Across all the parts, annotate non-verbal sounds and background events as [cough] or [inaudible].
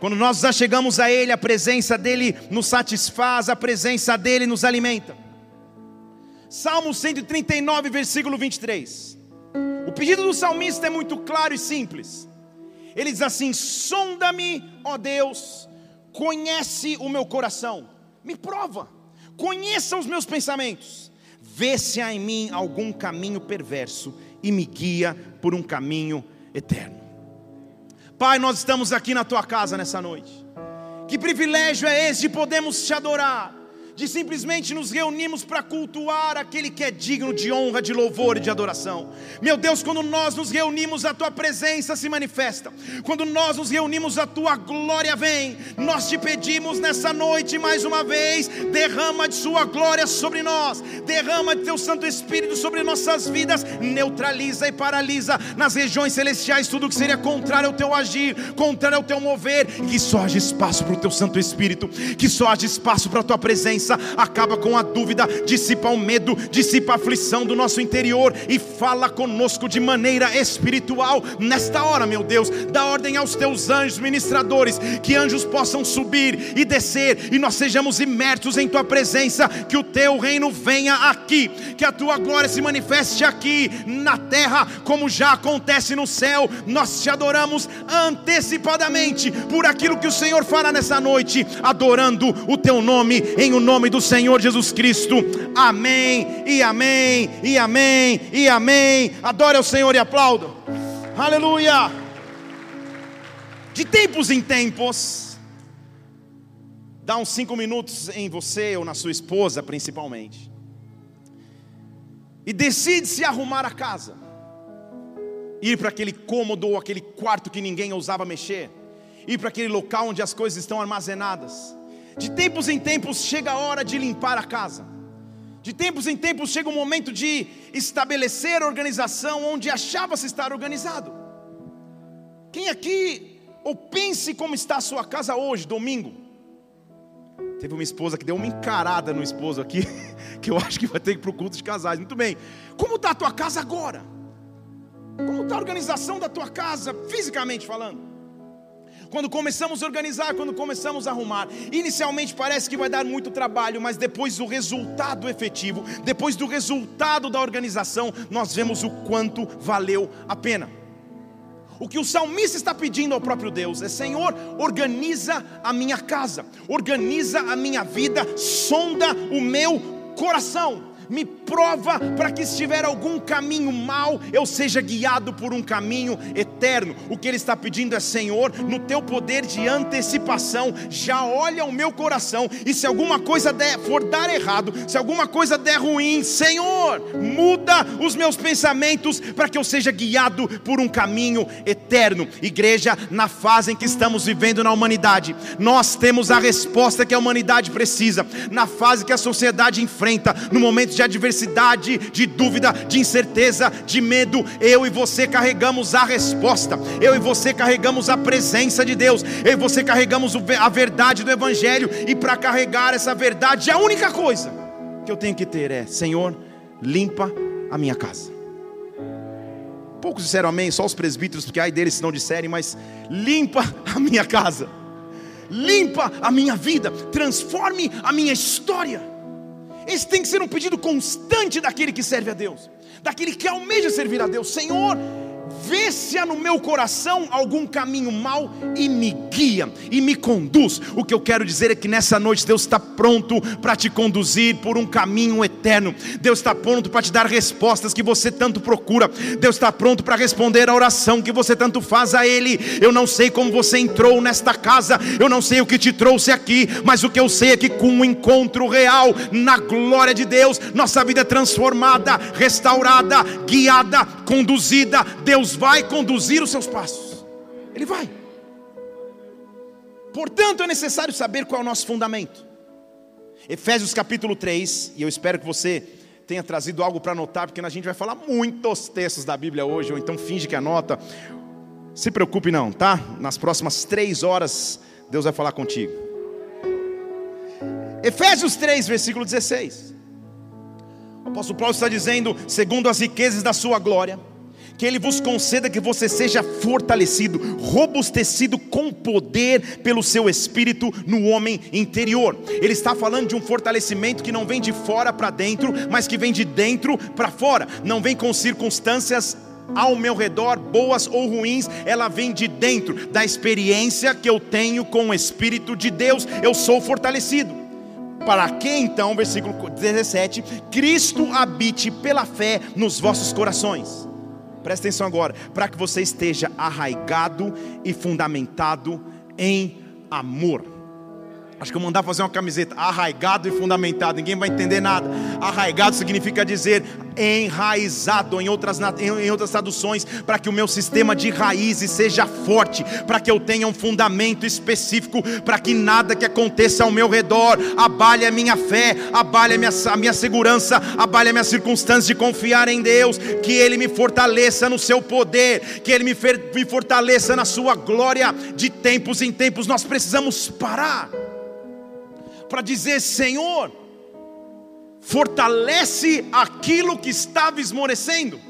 Quando nós já chegamos a Ele, a presença dEle nos satisfaz, a presença dEle nos alimenta. Salmo 139, versículo 23. O pedido do salmista é muito claro e simples. Ele diz assim: Sonda-me, ó Deus, conhece o meu coração, me prova, conheça os meus pensamentos, vê se há em mim algum caminho perverso e me guia por um caminho eterno. Pai, nós estamos aqui na tua casa nessa noite. Que privilégio é esse de podermos te adorar de simplesmente nos reunirmos para cultuar aquele que é digno de honra, de louvor e de adoração. Meu Deus, quando nós nos reunimos, a tua presença se manifesta. Quando nós nos reunimos, a tua glória vem. Nós te pedimos nessa noite mais uma vez, derrama de sua glória sobre nós. Derrama de teu Santo Espírito sobre nossas vidas, neutraliza e paralisa nas regiões celestiais tudo que seria contrário ao teu agir, contrário ao teu mover, que só haja espaço para o teu Santo Espírito, que só haja espaço para a tua presença acaba com a dúvida, dissipa o medo, dissipa a aflição do nosso interior e fala conosco de maneira espiritual nesta hora, meu Deus. Dá ordem aos teus anjos ministradores, que anjos possam subir e descer e nós sejamos imersos em tua presença, que o teu reino venha aqui, que a tua glória se manifeste aqui na terra, como já acontece no céu. Nós te adoramos antecipadamente por aquilo que o Senhor fará nessa noite, adorando o teu nome em o nome nome do Senhor Jesus Cristo. Amém, e amém, e amém, e amém. Adore ao Senhor e aplaudo. Aleluia. De tempos em tempos, dá uns cinco minutos em você ou na sua esposa, principalmente, e decide se arrumar a casa, ir para aquele cômodo ou aquele quarto que ninguém ousava mexer, ir para aquele local onde as coisas estão armazenadas de tempos em tempos chega a hora de limpar a casa. De tempos em tempos chega o momento de estabelecer organização onde achava-se estar organizado. Quem aqui, ou pense como está a sua casa hoje, domingo. Teve uma esposa que deu uma encarada no esposo aqui, [laughs] que eu acho que vai ter que ir para o culto de casais. Muito bem. Como está a tua casa agora? Como está a organização da tua casa, fisicamente falando? Quando começamos a organizar, quando começamos a arrumar. Inicialmente parece que vai dar muito trabalho, mas depois do resultado efetivo, depois do resultado da organização, nós vemos o quanto valeu a pena. O que o salmista está pedindo ao próprio Deus é: Senhor, organiza a minha casa, organiza a minha vida, sonda o meu coração me prova para que se tiver algum caminho mal, eu seja guiado por um caminho eterno. O que ele está pedindo é: Senhor, no teu poder de antecipação, já olha o meu coração, e se alguma coisa der, for dar errado, se alguma coisa der ruim, Senhor, muda os meus pensamentos para que eu seja guiado por um caminho eterno. Igreja, na fase em que estamos vivendo na humanidade, nós temos a resposta que a humanidade precisa, na fase que a sociedade enfrenta, no momento de adversidade, de dúvida, de incerteza, de medo, eu e você carregamos a resposta, eu e você carregamos a presença de Deus, eu e você carregamos a verdade do Evangelho, e para carregar essa verdade, a única coisa que eu tenho que ter é: Senhor, limpa a minha casa. Poucos disseram amém, só os presbíteros, porque ai deles se não disserem, mas limpa a minha casa, limpa a minha vida, transforme a minha história. Esse tem que ser um pedido constante daquele que serve a Deus, daquele que almeja servir a Deus. Senhor, vê se há no meu coração algum caminho mau e me guia e me conduz. O que eu quero dizer é que nessa noite Deus está pronto para te conduzir por um caminho eterno. Deus está pronto para te dar respostas que você tanto procura. Deus está pronto para responder a oração que você tanto faz a Ele. Eu não sei como você entrou nesta casa, eu não sei o que te trouxe aqui, mas o que eu sei é que com um encontro real na glória de Deus, nossa vida é transformada, restaurada, guiada, conduzida. Deus Deus vai conduzir os seus passos. Ele vai. Portanto, é necessário saber qual é o nosso fundamento. Efésios capítulo 3, e eu espero que você tenha trazido algo para anotar, porque a gente vai falar muitos textos da Bíblia hoje, ou então finge que anota. Se preocupe não, tá? Nas próximas três horas, Deus vai falar contigo. Efésios 3, versículo 16. O apóstolo Paulo está dizendo, segundo as riquezas da sua glória, que Ele vos conceda que você seja fortalecido, robustecido com poder pelo seu espírito no homem interior. Ele está falando de um fortalecimento que não vem de fora para dentro, mas que vem de dentro para fora, não vem com circunstâncias ao meu redor, boas ou ruins, ela vem de dentro, da experiência que eu tenho com o Espírito de Deus, eu sou fortalecido. Para que então, versículo 17, Cristo habite pela fé nos vossos corações presta atenção agora, para que você esteja arraigado e fundamentado em amor. Acho que eu mandar fazer uma camiseta arraigado e fundamentado, ninguém vai entender nada. Arraigado significa dizer enraizado em outras, em outras traduções, para que o meu sistema de raízes seja forte, para que eu tenha um fundamento específico, para que nada que aconteça ao meu redor abale a minha fé, abale a minha, a minha segurança, abale a minha circunstância de confiar em Deus, que Ele me fortaleça no seu poder, que Ele me, me fortaleça na sua glória. De tempos em tempos nós precisamos parar para dizer: Senhor, fortalece aquilo que estava esmorecendo.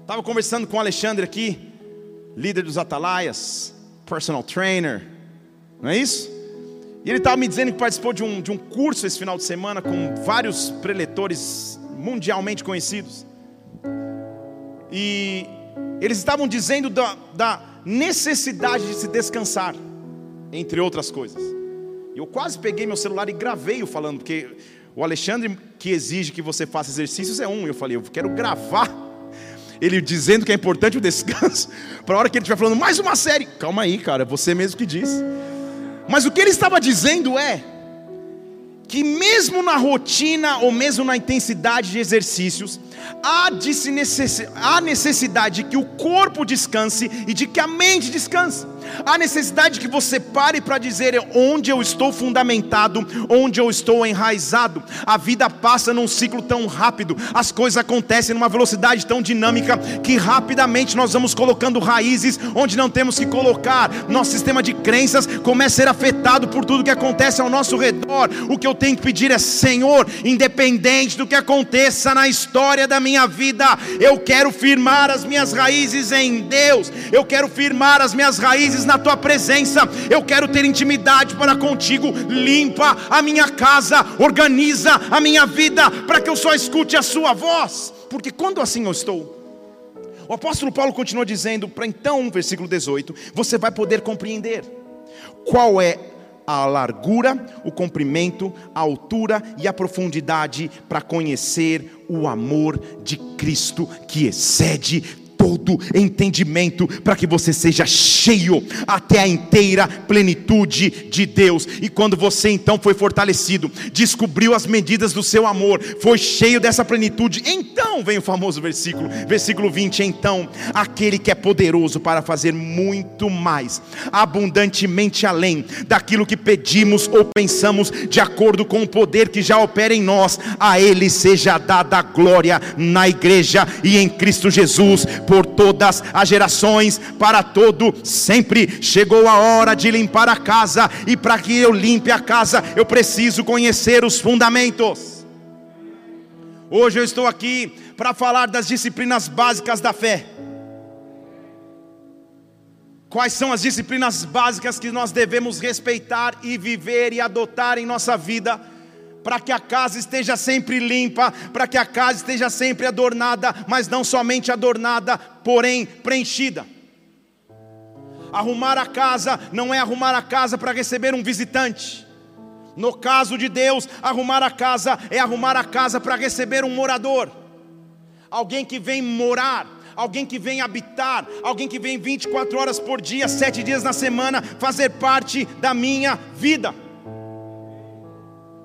Estava conversando com o Alexandre aqui, líder dos Atalaias, personal trainer, não é isso? E ele estava me dizendo que participou de um, de um curso esse final de semana com vários preletores mundialmente conhecidos. E eles estavam dizendo da, da necessidade de se descansar, entre outras coisas. Eu quase peguei meu celular e gravei o falando, porque o Alexandre que exige que você faça exercícios é um. Eu falei, eu quero gravar ele dizendo que é importante o descanso, [laughs] para a hora que ele estiver falando mais uma série. Calma aí, cara, você mesmo que disse. Mas o que ele estava dizendo é que mesmo na rotina ou mesmo na intensidade de exercícios, há, de se necess... há necessidade de que o corpo descanse e de que a mente descanse. Há necessidade que você pare para dizer onde eu estou fundamentado, onde eu estou enraizado. A vida passa num ciclo tão rápido, as coisas acontecem numa velocidade tão dinâmica que rapidamente nós vamos colocando raízes onde não temos que colocar. Nosso sistema de crenças começa a ser afetado por tudo que acontece ao nosso redor. O que eu tenho que pedir é: Senhor, independente do que aconteça na história da minha vida, eu quero firmar as minhas raízes em Deus, eu quero firmar as minhas raízes na tua presença. Eu quero ter intimidade para contigo. Limpa a minha casa, organiza a minha vida, para que eu só escute a sua voz. Porque quando assim eu estou, o apóstolo Paulo continua dizendo, para então, versículo 18, você vai poder compreender qual é a largura, o comprimento, a altura e a profundidade para conhecer o amor de Cristo que excede todo entendimento, para que você seja cheio até a inteira plenitude de Deus. E quando você então foi fortalecido, descobriu as medidas do seu amor, foi cheio dessa plenitude, então vem o famoso versículo, versículo 20: então aquele que é poderoso para fazer muito mais, abundantemente além daquilo que pedimos ou pensamos, de acordo com o poder que já opera em nós, a Ele seja dada a glória na igreja e em Cristo Jesus por todas as gerações, para todo sempre. Chegou a hora de limpar a casa, e para que eu limpe a casa, eu preciso conhecer os fundamentos. Hoje eu estou aqui para falar das disciplinas básicas da fé. Quais são as disciplinas básicas que nós devemos respeitar e viver e adotar em nossa vida? Para que a casa esteja sempre limpa, para que a casa esteja sempre adornada, mas não somente adornada, porém preenchida. Arrumar a casa não é arrumar a casa para receber um visitante. No caso de Deus, arrumar a casa é arrumar a casa para receber um morador, alguém que vem morar, alguém que vem habitar, alguém que vem 24 horas por dia, sete dias na semana, fazer parte da minha vida.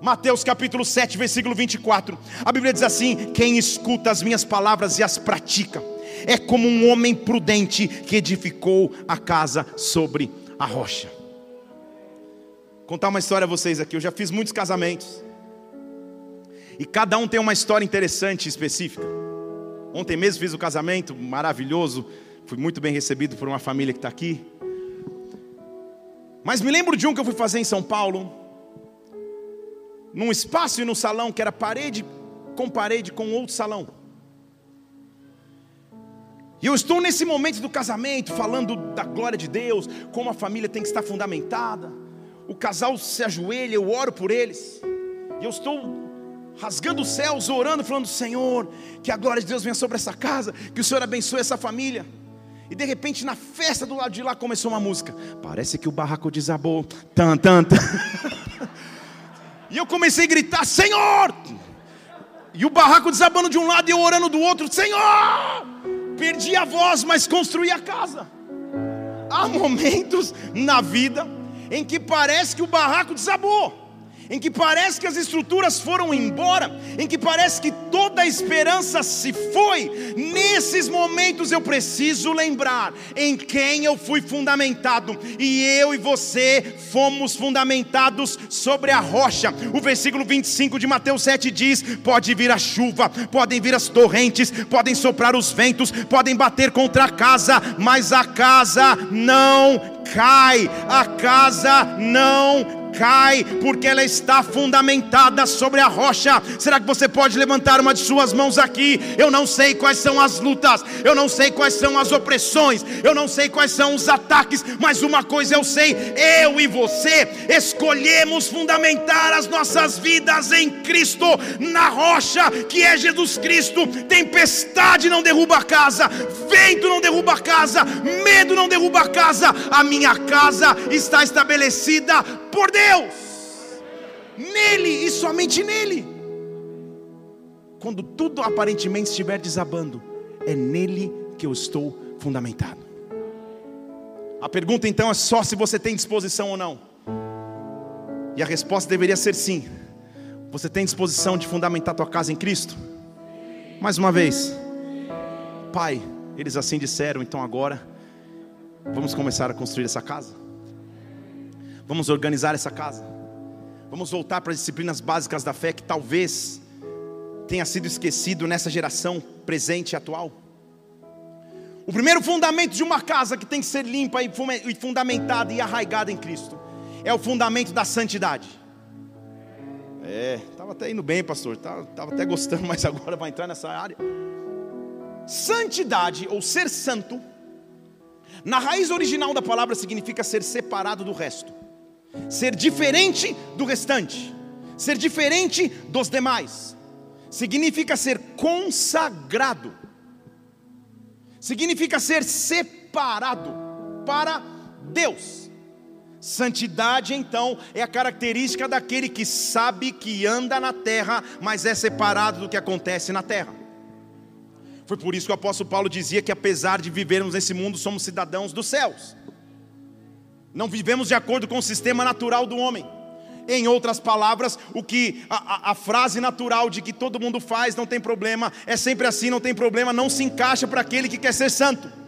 Mateus capítulo 7, versículo 24. A Bíblia diz assim: Quem escuta as minhas palavras e as pratica, é como um homem prudente que edificou a casa sobre a rocha. Contar uma história a vocês aqui. Eu já fiz muitos casamentos. E cada um tem uma história interessante e específica. Ontem mesmo fiz o casamento maravilhoso, fui muito bem recebido por uma família que está aqui. Mas me lembro de um que eu fui fazer em São Paulo, num espaço e no salão que era parede com parede com outro salão. E eu estou nesse momento do casamento, falando da glória de Deus, como a família tem que estar fundamentada. O casal se ajoelha, eu oro por eles. E eu estou rasgando os céus, orando, falando: Senhor, que a glória de Deus venha sobre essa casa, que o Senhor abençoe essa família. E de repente, na festa do lado de lá, começou uma música. Parece que o barraco desabou. Tan, tan, tan. [laughs] E eu comecei a gritar: Senhor! E o barraco desabando de um lado e eu orando do outro: Senhor! perdi a voz, mas construí a casa. Há momentos na vida em que parece que o barraco desabou em que parece que as estruturas foram embora, em que parece que toda a esperança se foi, nesses momentos eu preciso lembrar em quem eu fui fundamentado, e eu e você fomos fundamentados sobre a rocha. O versículo 25 de Mateus 7 diz: Pode vir a chuva, podem vir as torrentes, podem soprar os ventos, podem bater contra a casa, mas a casa não cai, a casa não cai, porque ela está fundamentada sobre a rocha. Será que você pode levantar uma de suas mãos aqui? Eu não sei quais são as lutas, eu não sei quais são as opressões, eu não sei quais são os ataques, mas uma coisa eu sei: eu e você escolhemos fundamentar as nossas vidas em Cristo, na rocha que é Jesus Cristo. Tempestade não derruba a casa, vento não derruba a casa, medo não derruba a casa, a minha casa está estabelecida por Deus, nele e somente nele. Quando tudo aparentemente estiver desabando, é nele que eu estou fundamentado. A pergunta então é só se você tem disposição ou não. E a resposta deveria ser sim. Você tem disposição de fundamentar tua casa em Cristo? Mais uma vez, Pai, eles assim disseram, então agora vamos começar a construir essa casa. Vamos organizar essa casa. Vamos voltar para as disciplinas básicas da fé que talvez tenha sido esquecido nessa geração presente e atual. O primeiro fundamento de uma casa que tem que ser limpa e fundamentada e arraigada em Cristo é o fundamento da santidade. É, estava até indo bem, pastor, estava até gostando, [laughs] mas agora vai entrar nessa área. Santidade, ou ser santo, na raiz original da palavra significa ser separado do resto ser diferente do restante, ser diferente dos demais, significa ser consagrado, significa ser separado para Deus. Santidade, então, é a característica daquele que sabe que anda na terra, mas é separado do que acontece na terra. Foi por isso que o apóstolo Paulo dizia que, apesar de vivermos nesse mundo, somos cidadãos dos céus. Não vivemos de acordo com o sistema natural do homem. Em outras palavras, o que a, a, a, frase natural de que todo mundo faz, não tem problema, é sempre assim, não tem problema, não se encaixa para aquele que quer ser santo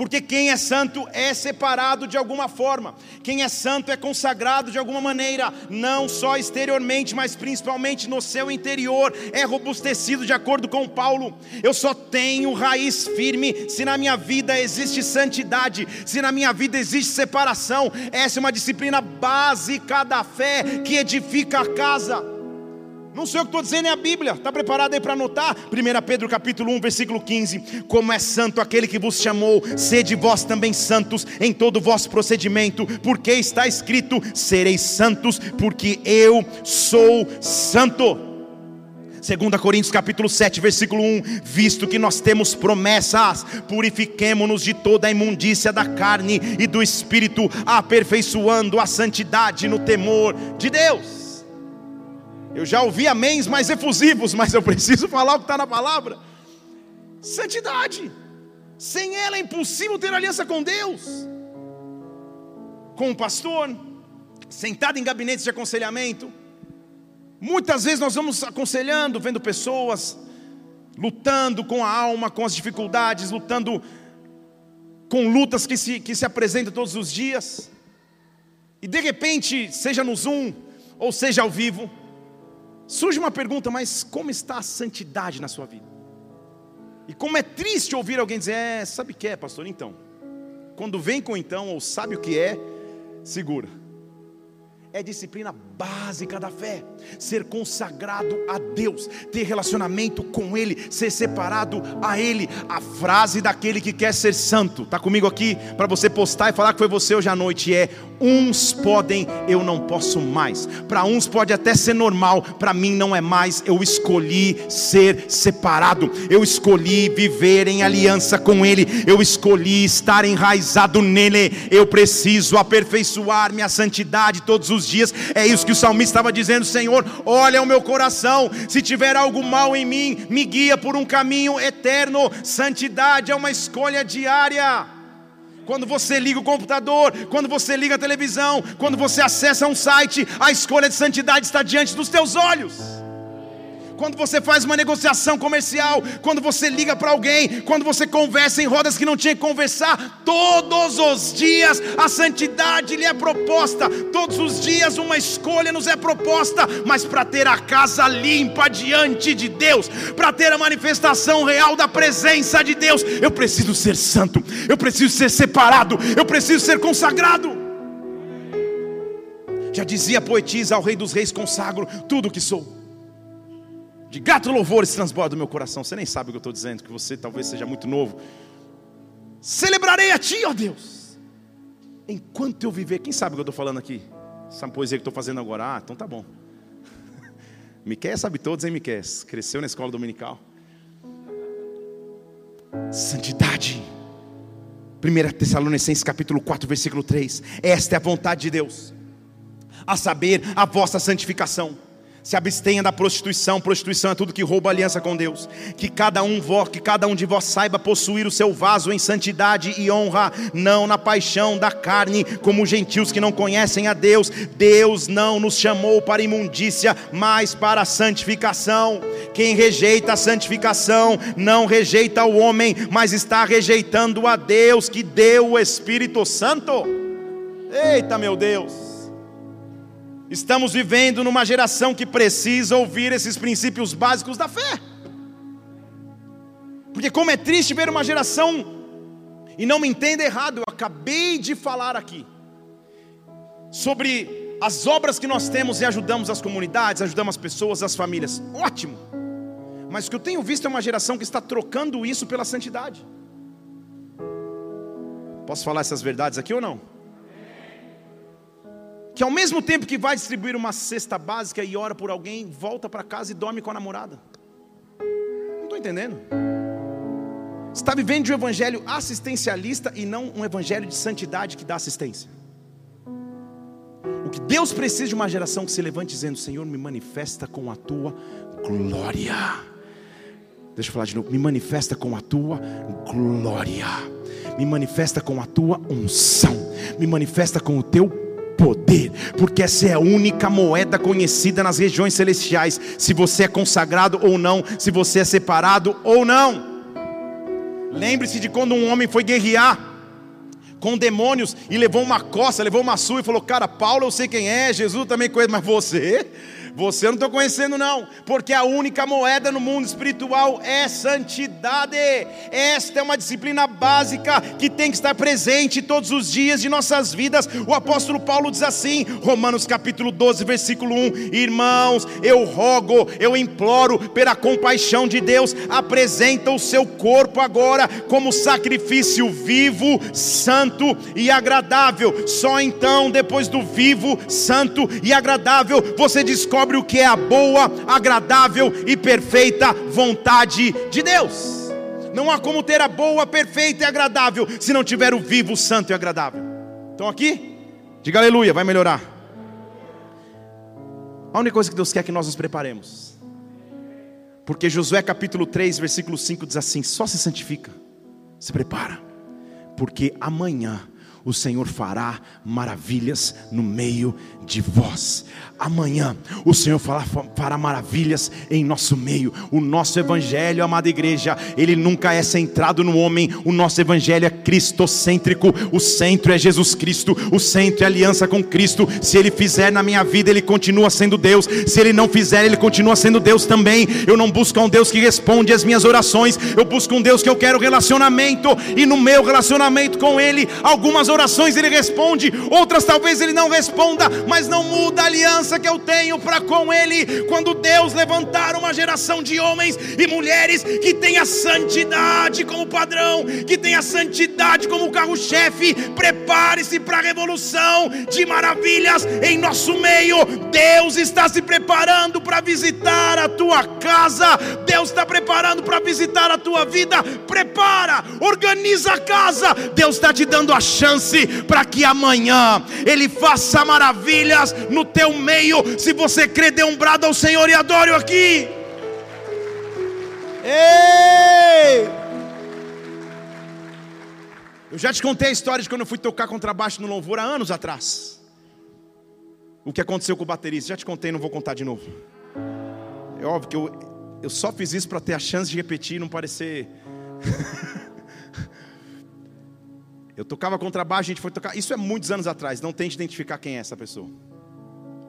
porque quem é santo é separado de alguma forma, quem é santo é consagrado de alguma maneira, não só exteriormente, mas principalmente no seu interior, é robustecido de acordo com Paulo. Eu só tenho raiz firme se na minha vida existe santidade, se na minha vida existe separação. Essa é uma disciplina básica da fé que edifica a casa. Não sei o que estou dizendo, é a Bíblia. Está preparado aí para anotar? 1 Pedro capítulo 1, versículo 15. Como é santo aquele que vos chamou, sede vós também santos em todo o vosso procedimento, porque está escrito: sereis santos, porque eu sou santo. 2 Coríntios capítulo 7, versículo 1: Visto que nós temos promessas, purifiquemo-nos de toda a imundícia da carne e do espírito, aperfeiçoando a santidade no temor de Deus. Eu já ouvi améns mais efusivos, mas eu preciso falar o que está na palavra. Santidade. Sem ela é impossível ter aliança com Deus. Com o pastor, sentado em gabinetes de aconselhamento. Muitas vezes nós vamos aconselhando, vendo pessoas lutando com a alma, com as dificuldades, lutando com lutas que se, que se apresentam todos os dias. E de repente, seja no Zoom ou seja ao vivo, Surge uma pergunta, mas como está a santidade na sua vida? E como é triste ouvir alguém dizer, é, sabe o que é, pastor? Então, quando vem com então, ou sabe o que é, segura é disciplina básica da fé. Ser consagrado a Deus, ter relacionamento com Ele, ser separado a Ele. A frase daquele que quer ser santo, está comigo aqui para você postar e falar que foi você hoje à noite é: uns podem, eu não posso mais. Para uns pode até ser normal, para mim não é mais. Eu escolhi ser separado, eu escolhi viver em aliança com Ele, eu escolhi estar enraizado nele. Eu preciso aperfeiçoar minha santidade todos os dias. É isso que o salmista estava dizendo: Senhor, olha o meu coração, se tiver algo mal em mim, me guia por um caminho eterno. Santidade é uma escolha diária quando você liga o computador, quando você liga a televisão, quando você acessa um site, a escolha de santidade está diante dos teus olhos quando você faz uma negociação comercial, quando você liga para alguém, quando você conversa em rodas que não tinha que conversar, todos os dias a santidade lhe é proposta, todos os dias uma escolha nos é proposta, mas para ter a casa limpa diante de Deus, para ter a manifestação real da presença de Deus, eu preciso ser santo, eu preciso ser separado, eu preciso ser consagrado. Já dizia a poetisa ao Rei dos Reis: consagro tudo o que sou de gato louvores transborda do meu coração. Você nem sabe o que eu estou dizendo, que você talvez seja muito novo. Celebrarei a Ti, ó Deus, enquanto eu viver. Quem sabe o que eu estou falando aqui? Essa poesia que estou fazendo agora. Ah, então tá bom. [laughs] Miquel sabe todos, hein, Miquel? Cresceu na escola dominical. Santidade. 1 Tessalonicenses capítulo 4, versículo 3. Esta é a vontade de Deus, a saber, a vossa santificação se abstenha da prostituição. Prostituição é tudo que rouba aliança com Deus. Que cada um que cada um de vós saiba possuir o seu vaso em santidade e honra, não na paixão da carne, como gentios que não conhecem a Deus. Deus não nos chamou para imundícia, mas para santificação. Quem rejeita a santificação não rejeita o homem, mas está rejeitando a Deus que deu o Espírito Santo. Eita, meu Deus! Estamos vivendo numa geração que precisa ouvir esses princípios básicos da fé. Porque, como é triste ver uma geração, e não me entenda errado, eu acabei de falar aqui, sobre as obras que nós temos e ajudamos as comunidades, ajudamos as pessoas, as famílias. Ótimo! Mas o que eu tenho visto é uma geração que está trocando isso pela santidade. Posso falar essas verdades aqui ou não? Que ao mesmo tempo que vai distribuir uma cesta básica e ora por alguém, volta para casa e dorme com a namorada. Não estou entendendo. Está vivendo de um evangelho assistencialista e não um evangelho de santidade que dá assistência. O que Deus precisa de uma geração que se levante dizendo: Senhor, me manifesta com a tua glória. Deixa eu falar de novo: me manifesta com a tua glória, me manifesta com a tua unção, me manifesta com o teu porque essa é a única moeda conhecida nas regiões celestiais. Se você é consagrado ou não, se você é separado ou não. Lembre-se de quando um homem foi guerrear com demônios e levou uma coça, levou uma sua e falou: Cara, Paulo eu sei quem é, Jesus também conhece, mas você você não estou conhecendo, não, porque a única moeda no mundo espiritual é santidade. Esta é uma disciplina básica que tem que estar presente todos os dias de nossas vidas. O apóstolo Paulo diz assim, Romanos capítulo 12, versículo 1: Irmãos, eu rogo, eu imploro, pela compaixão de Deus, apresenta o seu corpo agora como sacrifício vivo, santo e agradável. Só então, depois do vivo, santo e agradável, você descobre descobre o que é a boa, agradável e perfeita vontade de Deus. Não há como ter a boa, perfeita e agradável se não tiver o vivo, santo e agradável. Estão aqui? Diga aleluia, vai melhorar. A única coisa que Deus quer é que nós nos preparemos. Porque Josué capítulo 3, versículo 5 diz assim: só se santifica, se prepara, porque amanhã o Senhor fará maravilhas no meio de vós. Amanhã o Senhor fará, fará maravilhas em nosso meio. O nosso evangelho, amada igreja, ele nunca é centrado no homem. O nosso evangelho é cristocêntrico. O centro é Jesus Cristo. O centro é aliança com Cristo. Se ele fizer na minha vida, ele continua sendo Deus. Se ele não fizer, ele continua sendo Deus também. Eu não busco um Deus que responde às minhas orações. Eu busco um Deus que eu quero relacionamento e no meu relacionamento com ele, algumas orações ele responde, outras talvez ele não responda, mas não muda a aliança que eu tenho para com ele. Quando Deus levantar uma geração de homens e mulheres que tenha santidade como padrão, que tenha santidade como carro-chefe, prepare-se para a revolução de maravilhas em nosso meio. Deus está se preparando para visitar a tua casa, Deus está preparando para visitar a tua vida. Prepara, organiza a casa. Deus está te dando a chance para que amanhã Ele faça maravilhas no teu meio. Se você crê, dê um brado ao Senhor e adore-o aqui. Ei! Eu já te contei a história de quando eu fui tocar contrabaixo no louvor há anos atrás. O que aconteceu com o baterista, já te contei, não vou contar de novo. É óbvio que eu, eu só fiz isso para ter a chance de repetir e não parecer. [laughs] Eu tocava contrabaixo, a gente foi tocar. Isso é muitos anos atrás. Não tente identificar quem é essa pessoa.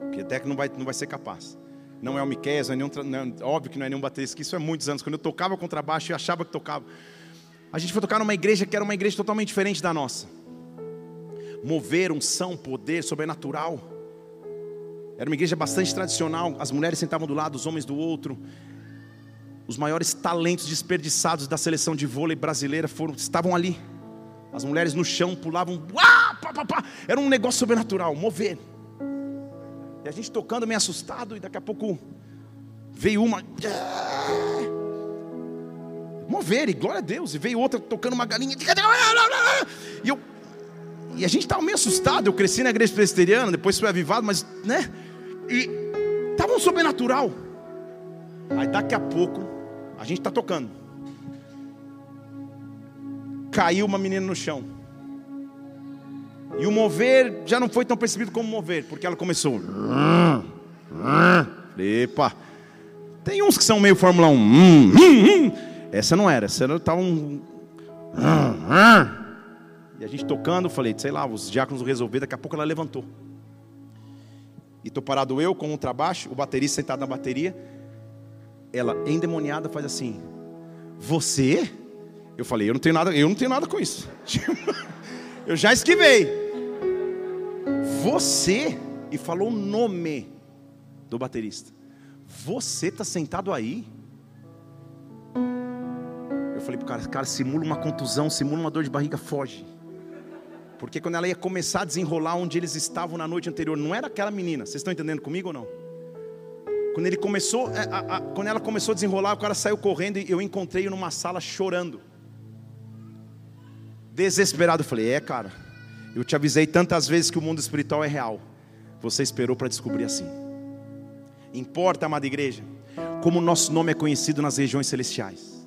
Porque até que não vai, não vai ser capaz. Não é o Miquel, não é nenhum, não é, óbvio que não é nenhum baterista. Isso é muitos anos. Quando eu tocava contrabaixo, eu achava que tocava. A gente foi tocar numa igreja que era uma igreja totalmente diferente da nossa. Mover, unção, poder sobrenatural. Era uma igreja bastante tradicional. As mulheres sentavam do lado, os homens do outro. Os maiores talentos desperdiçados da seleção de vôlei brasileira foram, estavam ali. As mulheres no chão pulavam, pá, pá, pá. era um negócio sobrenatural, mover. E a gente tocando meio assustado, e daqui a pouco veio uma. Mover, e glória a Deus. E veio outra tocando uma galinha. E, eu, e a gente estava meio assustado. Eu cresci na igreja presbiteriana, depois fui avivado, mas, né? E estava um sobrenatural. Aí daqui a pouco, a gente está tocando caiu uma menina no chão. E o mover já não foi tão percebido como mover, porque ela começou. Epa! Tem uns que são meio Fórmula 1. Essa não era, essa estava um. E a gente tocando, falei, sei lá, os diáconos resolveram, daqui a pouco ela levantou. E estou parado eu com um trabaixo, o baterista sentado na bateria. Ela, endemoniada, faz assim: Você? Eu falei, eu não tenho nada, eu não tenho nada com isso. [laughs] eu já esquivei. Você e falou o nome do baterista. Você está sentado aí? Eu falei para o cara, cara, simula uma contusão, simula uma dor de barriga, foge. Porque quando ela ia começar a desenrolar onde eles estavam na noite anterior, não era aquela menina. Vocês estão entendendo comigo ou não? Quando ele começou, a, a, a, quando ela começou a desenrolar, o cara saiu correndo e eu encontrei numa sala chorando desesperado. Falei: É, cara, eu te avisei tantas vezes que o mundo espiritual é real. Você esperou para descobrir assim. Importa, amada igreja, como o nosso nome é conhecido nas regiões celestiais.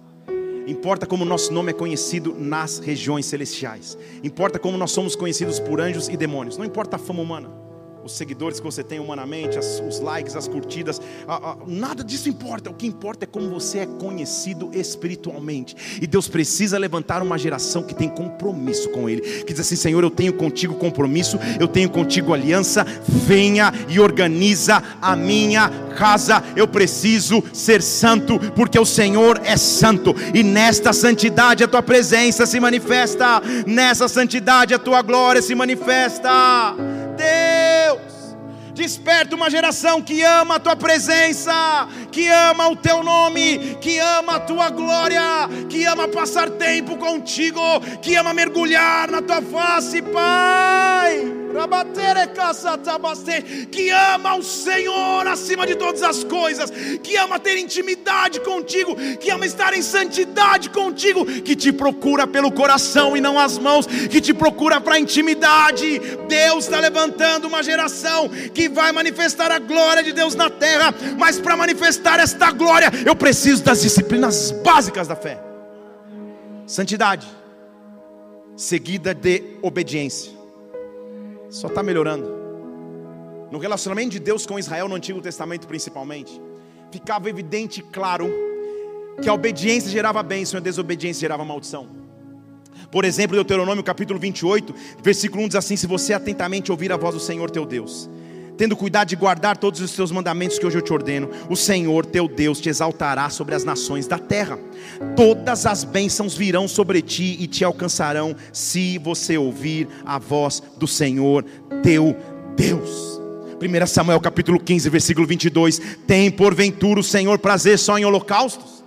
Importa como o nosso nome é conhecido nas regiões celestiais. Importa como nós somos conhecidos por anjos e demônios. Não importa a fama humana os seguidores que você tem humanamente, as, os likes, as curtidas, a, a, nada disso importa. O que importa é como você é conhecido espiritualmente. E Deus precisa levantar uma geração que tem compromisso com Ele, que diz assim: Senhor, eu tenho contigo compromisso, eu tenho contigo aliança. Venha e organiza a minha casa. Eu preciso ser santo, porque o Senhor é santo, e nesta santidade a tua presença se manifesta, nessa santidade a tua glória se manifesta. Deus. Desperta uma geração que ama a tua presença, que ama o teu nome, que ama a tua glória, que ama passar tempo contigo, que ama mergulhar na tua face, Pai que ama o Senhor acima de todas as coisas, que ama ter intimidade contigo, que ama estar em santidade contigo, que te procura pelo coração e não as mãos, que te procura para intimidade. Deus está levantando uma geração que vai manifestar a glória de Deus na terra, mas para manifestar esta glória, eu preciso das disciplinas básicas da fé. Santidade, seguida de obediência. Só está melhorando. No relacionamento de Deus com Israel no Antigo Testamento, principalmente, ficava evidente e claro que a obediência gerava bênção e a desobediência gerava maldição. Por exemplo, Deuteronômio capítulo 28, versículo 1 diz assim: Se você atentamente ouvir a voz do Senhor teu Deus, tendo cuidado de guardar todos os teus mandamentos que hoje eu te ordeno, o Senhor teu Deus te exaltará sobre as nações da terra. Todas as bênçãos virão sobre ti e te alcançarão, se você ouvir a voz do Senhor teu Deus. 1 Samuel capítulo 15, versículo 22: Tem porventura o Senhor prazer só em holocaustos?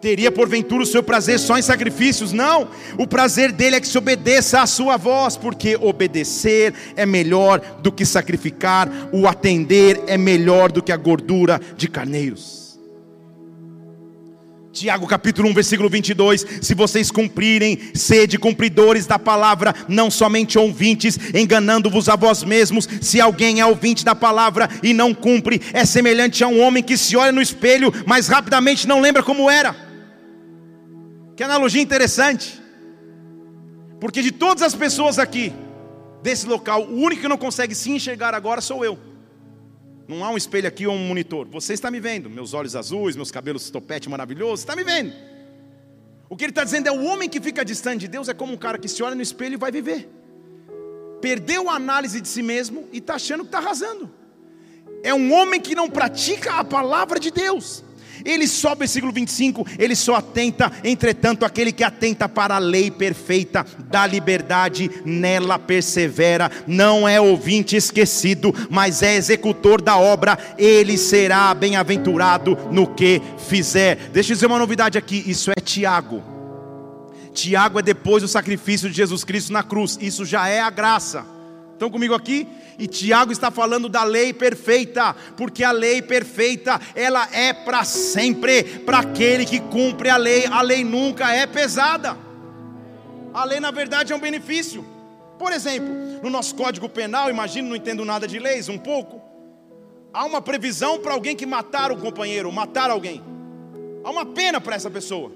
Teria porventura o seu prazer só em sacrifícios? Não, o prazer dele é que se obedeça à sua voz, porque obedecer é melhor do que sacrificar, o atender é melhor do que a gordura de carneiros. Tiago capítulo 1, versículo 22: Se vocês cumprirem, sede cumpridores da palavra, não somente ouvintes, enganando-vos a vós mesmos. Se alguém é ouvinte da palavra e não cumpre, é semelhante a um homem que se olha no espelho, mas rapidamente não lembra como era. Que analogia interessante. Porque de todas as pessoas aqui, desse local, o único que não consegue se enxergar agora sou eu. Não há um espelho aqui ou um monitor. Você está me vendo. Meus olhos azuis, meus cabelos topete maravilhoso, está me vendo. O que ele está dizendo é: o homem que fica distante de Deus é como um cara que se olha no espelho e vai viver. Perdeu a análise de si mesmo e está achando que está arrasando. É um homem que não pratica a palavra de Deus. Ele só, versículo 25, ele só atenta, entretanto, aquele que atenta para a lei perfeita da liberdade, nela persevera, não é ouvinte esquecido, mas é executor da obra, ele será bem-aventurado no que fizer. Deixa eu dizer uma novidade aqui: isso é Tiago. Tiago é depois do sacrifício de Jesus Cristo na cruz, isso já é a graça. Estão comigo aqui? E Tiago está falando da lei perfeita, porque a lei perfeita, ela é para sempre, para aquele que cumpre a lei. A lei nunca é pesada. A lei, na verdade, é um benefício. Por exemplo, no nosso Código Penal, imagino, não entendo nada de leis, um pouco. Há uma previsão para alguém que matar o companheiro, matar alguém. Há uma pena para essa pessoa.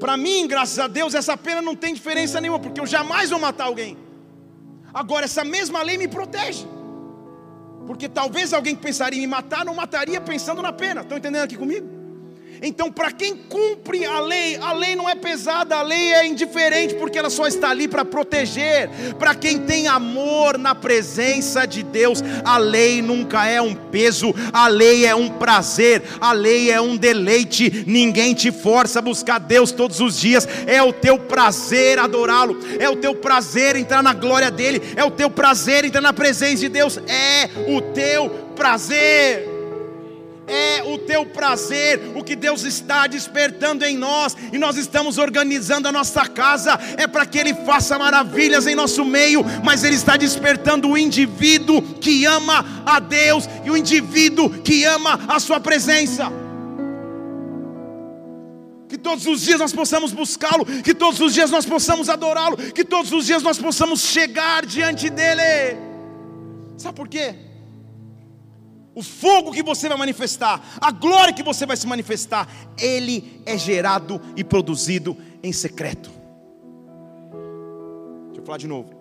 Para mim, graças a Deus, essa pena não tem diferença nenhuma, porque eu jamais vou matar alguém. Agora, essa mesma lei me protege. Porque talvez alguém que pensaria em me matar não mataria pensando na pena. Estão entendendo aqui comigo? Então, para quem cumpre a lei, a lei não é pesada, a lei é indiferente, porque ela só está ali para proteger. Para quem tem amor na presença de Deus, a lei nunca é um peso, a lei é um prazer, a lei é um deleite. Ninguém te força a buscar Deus todos os dias, é o teu prazer adorá-lo, é o teu prazer entrar na glória dEle, é o teu prazer entrar na presença de Deus, é o teu prazer é o teu prazer, o que Deus está despertando em nós, e nós estamos organizando a nossa casa, é para que Ele faça maravilhas em nosso meio, mas Ele está despertando o indivíduo que ama a Deus e o indivíduo que ama a Sua presença. Que todos os dias nós possamos buscá-lo, que todos os dias nós possamos adorá-lo, que todos os dias nós possamos chegar diante dEle. Sabe por quê? O fogo que você vai manifestar, a glória que você vai se manifestar, ele é gerado e produzido em secreto. Deixa eu falar de novo.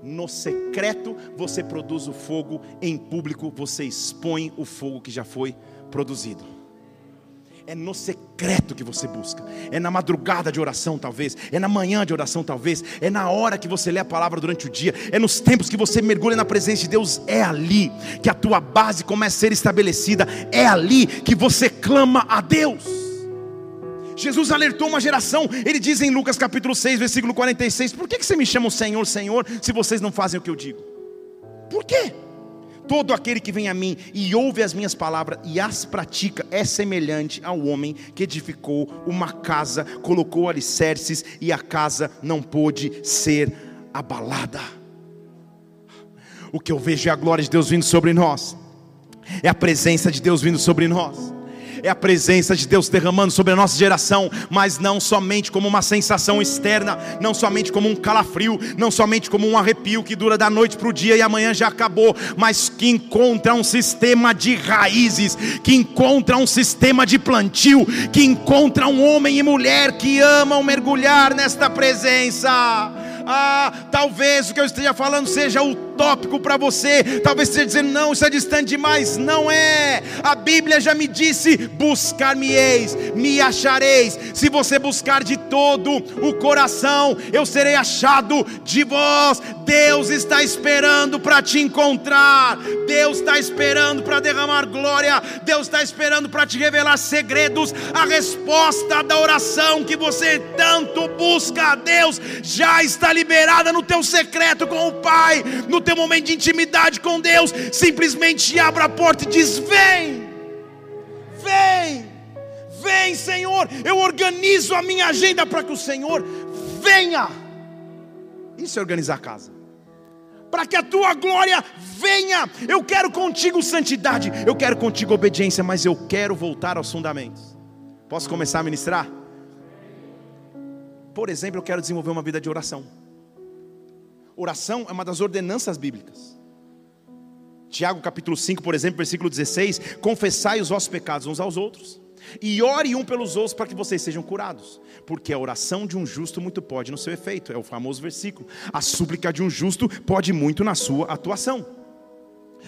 No secreto você produz o fogo, em público você expõe o fogo que já foi produzido. É no secreto que você busca. É na madrugada de oração, talvez. É na manhã de oração, talvez. É na hora que você lê a palavra durante o dia. É nos tempos que você mergulha na presença de Deus. É ali que a tua base começa a ser estabelecida. É ali que você clama a Deus. Jesus alertou uma geração, ele diz em Lucas capítulo 6, versículo 46: Por que, que você me chama Senhor, Senhor, se vocês não fazem o que eu digo? Por quê? Todo aquele que vem a mim e ouve as minhas palavras e as pratica é semelhante ao homem que edificou uma casa, colocou alicerces e a casa não pôde ser abalada. O que eu vejo é a glória de Deus vindo sobre nós, é a presença de Deus vindo sobre nós é a presença de Deus derramando sobre a nossa geração, mas não somente como uma sensação externa, não somente como um calafrio, não somente como um arrepio que dura da noite para o dia e amanhã já acabou, mas que encontra um sistema de raízes, que encontra um sistema de plantio, que encontra um homem e mulher que amam mergulhar nesta presença. Ah, talvez o que eu esteja falando seja o utópico para você. Talvez você dizendo, não, isso é distante demais. Não é. A Bíblia já me disse: buscar-me-eis, me achareis. Se você buscar de todo o coração, eu serei achado de vós. Deus está esperando para te encontrar. Deus está esperando para derramar glória. Deus está esperando para te revelar segredos. A resposta da oração que você tanto busca a Deus já está liberada no teu secreto com o Pai, no teu momento de intimidade com Deus. Simplesmente abra a porta e diz: Vem, vem, vem, Senhor. Eu organizo a minha agenda para que o Senhor venha. Isso é organizar a casa para que a tua glória venha. Eu quero contigo santidade, eu quero contigo obediência, mas eu quero voltar aos fundamentos. Posso começar a ministrar? Por exemplo, eu quero desenvolver uma vida de oração. Oração é uma das ordenanças bíblicas. Tiago capítulo 5, por exemplo, versículo 16: Confessai os vossos pecados uns aos outros, e ore um pelos outros para que vocês sejam curados, porque a oração de um justo muito pode no seu efeito, é o famoso versículo. A súplica de um justo pode muito na sua atuação.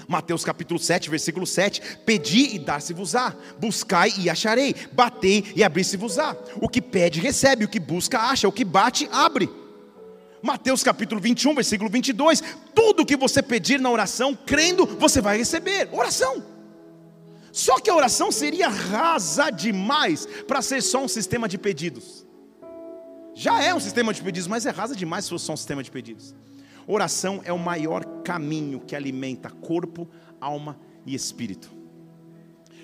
Mateus capítulo 7, versículo 7: Pedi e dar-se-vos-á, buscai e acharei, batei e abrir-se-vos-á. O que pede, recebe, o que busca, acha, o que bate, abre. Mateus capítulo 21, versículo 22: Tudo que você pedir na oração, crendo, você vai receber. Oração. Só que a oração seria rasa demais para ser só um sistema de pedidos. Já é um sistema de pedidos, mas é rasa demais se fosse só um sistema de pedidos. Oração é o maior caminho que alimenta corpo, alma e espírito.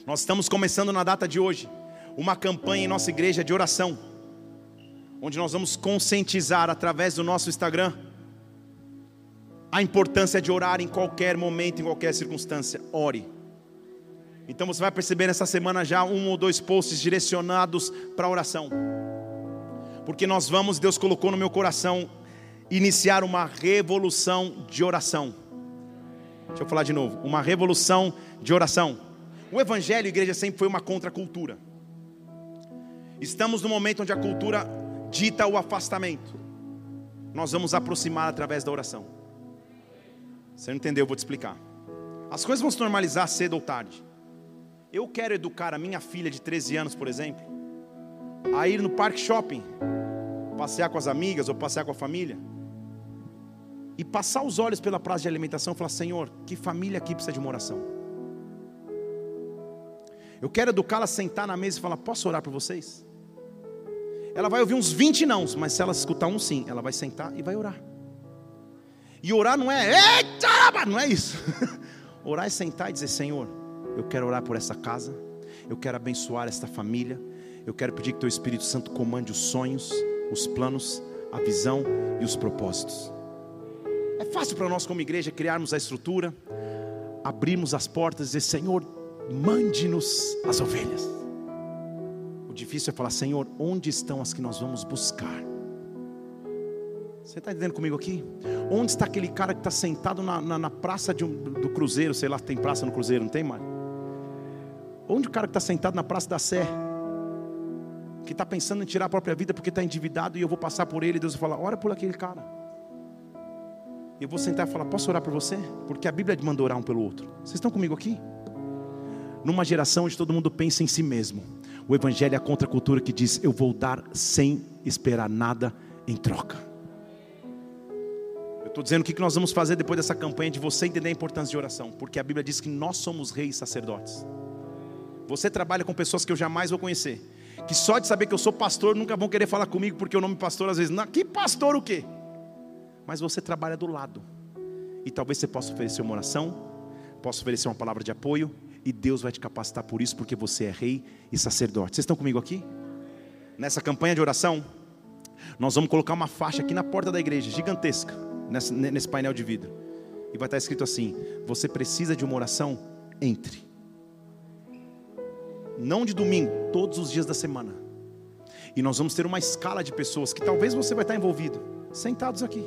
Nós estamos começando na data de hoje uma campanha em nossa igreja de oração, onde nós vamos conscientizar através do nosso Instagram a importância de orar em qualquer momento, em qualquer circunstância. Ore. Então você vai perceber nessa semana já um ou dois posts direcionados para oração. Porque nós vamos, Deus colocou no meu coração iniciar uma revolução de oração. Deixa eu falar de novo, uma revolução de oração. O evangelho, igreja, sempre foi uma contracultura. Estamos no momento onde a cultura dita o afastamento. Nós vamos aproximar através da oração. Você não entendeu? Eu vou te explicar. As coisas vão se normalizar cedo ou tarde. Eu quero educar a minha filha de 13 anos, por exemplo, a ir no parque shopping, passear com as amigas ou passear com a família e passar os olhos pela praça de alimentação e falar: Senhor, que família aqui precisa de uma oração? Eu quero educá-la a sentar na mesa e falar: Posso orar por vocês? Ela vai ouvir uns 20 não, mas se ela escutar um sim, ela vai sentar e vai orar. E orar não é, eita, não é isso. [laughs] orar é sentar e dizer: Senhor, eu quero orar por essa casa, eu quero abençoar esta família, eu quero pedir que Teu Espírito Santo comande os sonhos, os planos, a visão e os propósitos. É fácil para nós, como igreja, criarmos a estrutura, abrirmos as portas e dizer: Senhor, mande-nos as ovelhas. Difícil é falar: Senhor, onde estão as que nós vamos buscar? Você está entendendo comigo aqui? Onde está aquele cara que está sentado na, na, na praça um, do Cruzeiro? Sei lá, tem praça no Cruzeiro, não tem mais? Onde o cara que está sentado na praça da Sé? Que está pensando em tirar a própria vida porque está endividado e eu vou passar por ele. Deus vai falar: ora por aquele cara. Eu vou sentar e falar: Posso orar por você? Porque a Bíblia manda orar um pelo outro. Vocês estão comigo aqui? Numa geração onde todo mundo pensa em si mesmo, o Evangelho é a contracultura que diz: Eu vou dar sem esperar nada em troca. Eu estou dizendo o que nós vamos fazer depois dessa campanha de você entender a importância de oração, porque a Bíblia diz que nós somos reis sacerdotes. Você trabalha com pessoas que eu jamais vou conhecer, que só de saber que eu sou pastor nunca vão querer falar comigo, porque o nome pastor às vezes, não, que pastor o quê? mas você trabalha do lado. E talvez você possa oferecer uma oração, possa oferecer uma palavra de apoio, e Deus vai te capacitar por isso, porque você é rei e sacerdote. Vocês estão comigo aqui? Nessa campanha de oração, nós vamos colocar uma faixa aqui na porta da igreja, gigantesca, nesse, painel de vidro. E vai estar escrito assim: Você precisa de uma oração? Entre. Não de domingo, todos os dias da semana. E nós vamos ter uma escala de pessoas que talvez você vai estar envolvido, sentados aqui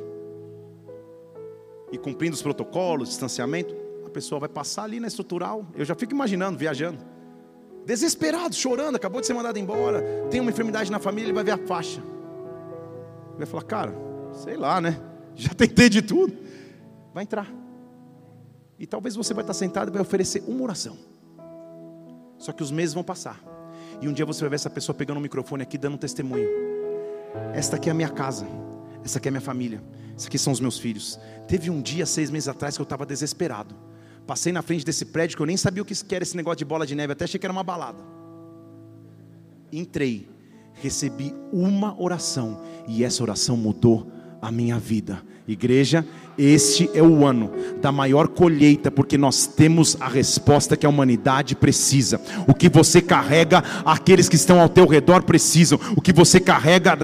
e cumprindo os protocolos, distanciamento, a pessoa vai passar ali na estrutural. Eu já fico imaginando, viajando. Desesperado, chorando, acabou de ser mandado embora. Tem uma enfermidade na família, ele vai ver a faixa. Ele vai falar, cara, sei lá, né? [laughs] Já tentei de tudo. Vai entrar. E talvez você vai estar sentado e vai oferecer uma oração. Só que os meses vão passar. E um dia você vai ver essa pessoa pegando o microfone aqui dando um testemunho. Esta aqui é a minha casa. Essa aqui é a minha família. Esses aqui são os meus filhos. Teve um dia, seis meses atrás, que eu estava desesperado. Passei na frente desse prédio que eu nem sabia o que era esse negócio de bola de neve, até achei que era uma balada. Entrei, recebi uma oração, e essa oração mudou a minha vida. Igreja, este é o ano da maior colheita, porque nós temos a resposta que a humanidade precisa. O que você carrega, aqueles que estão ao teu redor precisam. O que você carrega,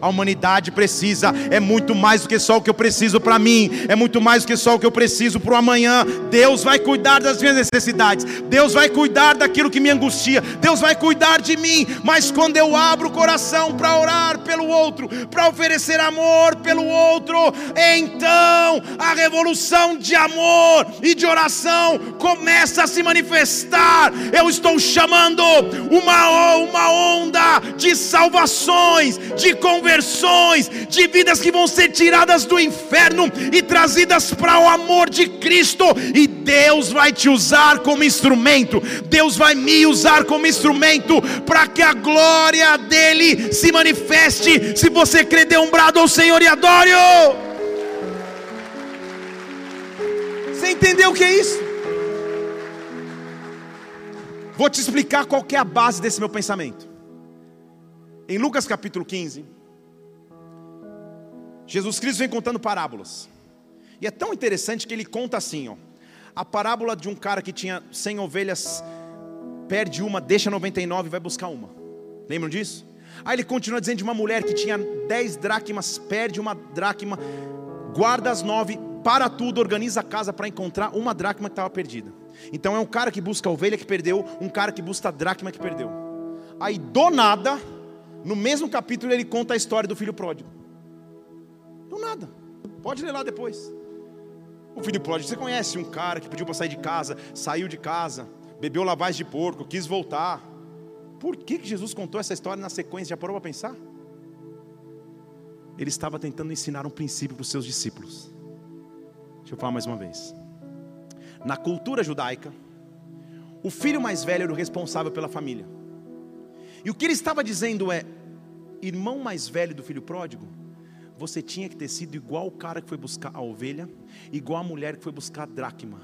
a humanidade precisa. É muito mais do que só o que eu preciso para mim, é muito mais do que só o que eu preciso para o amanhã. Deus vai cuidar das minhas necessidades, Deus vai cuidar daquilo que me angustia, Deus vai cuidar de mim. Mas quando eu abro o coração para orar pelo outro, para oferecer amor pelo outro, então a revolução de amor e de oração começa a se manifestar. Eu estou chamando uma, uma onda de salvações, de conversões, de vidas que vão ser tiradas do inferno e trazidas para o amor de Cristo. E Deus vai te usar como instrumento, Deus vai me usar como instrumento para que a glória dele se manifeste. Se você crê, dê um brado ao Senhor e adore-o. Você entendeu o que é isso? Vou te explicar qual é a base desse meu pensamento. Em Lucas capítulo 15, Jesus Cristo vem contando parábolas. E é tão interessante que ele conta assim, ó. A parábola de um cara que tinha 100 ovelhas, perde uma, deixa 99 e vai buscar uma. Lembram disso? Aí ele continua dizendo de uma mulher que tinha 10 dracmas, perde uma dracma, guarda as nove, para tudo, organiza a casa para encontrar uma dracma que estava perdida. Então é um cara que busca a ovelha que perdeu, um cara que busca a dracma que perdeu. Aí do nada, no mesmo capítulo ele conta a história do filho pródigo. Do nada. Pode ler lá depois. O filho pródigo, você conhece um cara que pediu para sair de casa, saiu de casa, bebeu lavagem de porco, quis voltar. Por que, que Jesus contou essa história na sequência? Já parou para pensar? Ele estava tentando ensinar um princípio para os seus discípulos. Deixa eu falar mais uma vez. Na cultura judaica, o filho mais velho era o responsável pela família. E o que ele estava dizendo é: irmão mais velho do filho pródigo, você tinha que ter sido igual o cara que foi buscar a ovelha, igual a mulher que foi buscar a dracma.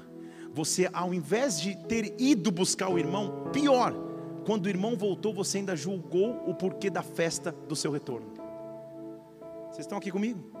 Você, ao invés de ter ido buscar o irmão, pior, quando o irmão voltou, você ainda julgou o porquê da festa do seu retorno. Vocês estão aqui comigo?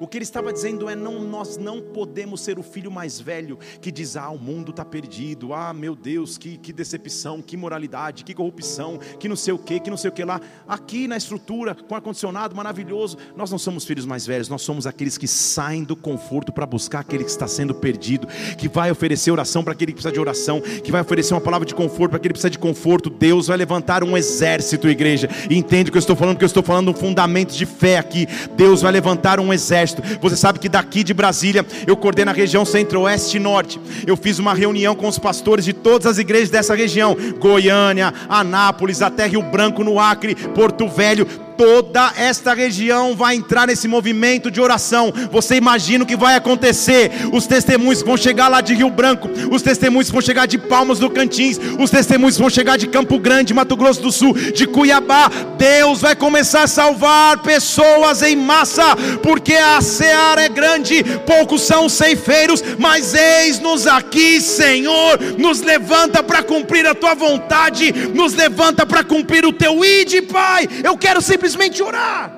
O que ele estava dizendo é: não, nós não podemos ser o filho mais velho que diz: ah, o mundo está perdido, ah, meu Deus, que, que decepção, que moralidade, que corrupção, que não sei o que, que não sei o que lá. Aqui na estrutura, com ar-condicionado maravilhoso, nós não somos filhos mais velhos, nós somos aqueles que saem do conforto para buscar aquele que está sendo perdido, que vai oferecer oração para aquele que precisa de oração, que vai oferecer uma palavra de conforto para aquele que precisa de conforto. Deus vai levantar um exército, igreja. Entende o que eu estou falando, que eu estou falando um fundamento de fé aqui. Deus vai levantar um exército Você sabe que daqui de Brasília eu coordeno a região centro-oeste e norte. Eu fiz uma reunião com os pastores de todas as igrejas dessa região: Goiânia, Anápolis, até Rio Branco, no Acre, Porto Velho toda esta região vai entrar nesse movimento de oração. Você imagina o que vai acontecer? Os testemunhos vão chegar lá de Rio Branco, os testemunhos vão chegar de Palmas do Cantins, os testemunhos vão chegar de Campo Grande, Mato Grosso do Sul, de Cuiabá. Deus vai começar a salvar pessoas em massa, porque a seara é grande, poucos são os ceifeiros, mas eis-nos aqui, Senhor. Nos levanta para cumprir a tua vontade, nos levanta para cumprir o teu id, Pai. Eu quero simplesmente simplesmente orar.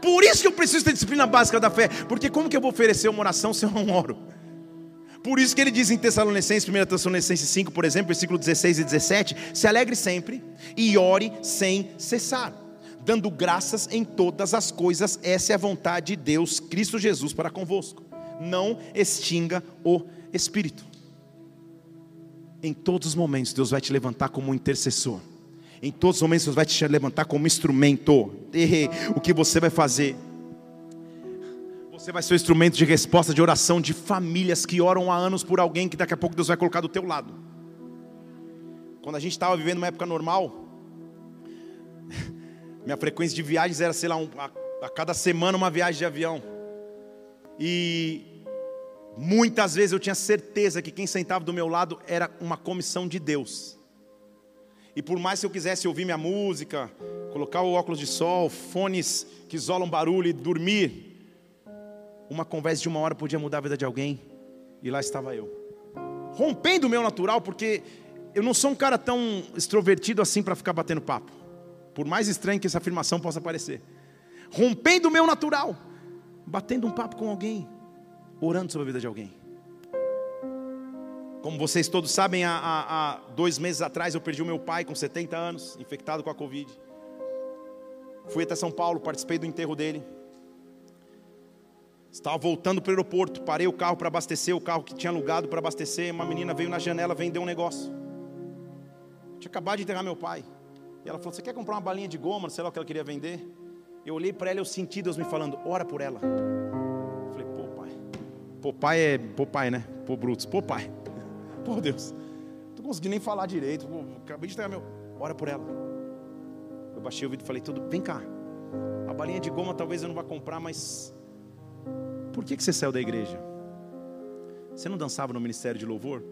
Por isso que eu preciso ter disciplina básica da fé. Porque como que eu vou oferecer uma oração se eu não oro? Por isso que ele diz em Tessalonicenses, 1 Tessalonicenses 5, por exemplo, versículo 16 e 17: Se alegre sempre e ore sem cessar, dando graças em todas as coisas, essa é a vontade de Deus, Cristo Jesus, para convosco. Não extinga o espírito. Em todos os momentos, Deus vai te levantar como um intercessor. Em todos os momentos Deus vai te levantar como instrumento. O que você vai fazer? Você vai ser o instrumento de resposta, de oração de famílias que oram há anos por alguém que daqui a pouco Deus vai colocar do teu lado. Quando a gente estava vivendo uma época normal, [laughs] minha frequência de viagens era, sei lá, um, a, a cada semana uma viagem de avião. E Muitas vezes eu tinha certeza que quem sentava do meu lado era uma comissão de Deus. E por mais que eu quisesse ouvir minha música, colocar o óculos de sol, fones que isolam barulho e dormir, uma conversa de uma hora podia mudar a vida de alguém. E lá estava eu. Rompendo o meu natural, porque eu não sou um cara tão extrovertido assim para ficar batendo papo. Por mais estranho que essa afirmação possa parecer. Rompendo o meu natural, batendo um papo com alguém, orando sobre a vida de alguém. Como vocês todos sabem, há, há, há, dois meses atrás eu perdi o meu pai com 70 anos, infectado com a Covid. Fui até São Paulo, participei do enterro dele. Estava voltando para o aeroporto, parei o carro para abastecer, o carro que tinha alugado para abastecer. Uma menina veio na janela vender um negócio. Tinha acabado de enterrar meu pai. E ela falou: Você quer comprar uma balinha de goma? Sei lá o que ela queria vender. Eu olhei para ela e eu senti Deus me falando: Ora por ela. Eu falei: Pô, pai. Pô, pai é. Pô, pai, né? Pô, Brutus. Pô, pai. Pô, Deus. Não tô conseguindo nem falar direito. Acabei de enterrar meu. Ora por ela. Eu baixei o vídeo e falei: Tudo. Vem cá. A balinha de goma talvez eu não vá comprar, mas por que, que você saiu da igreja? Você não dançava no ministério de louvor?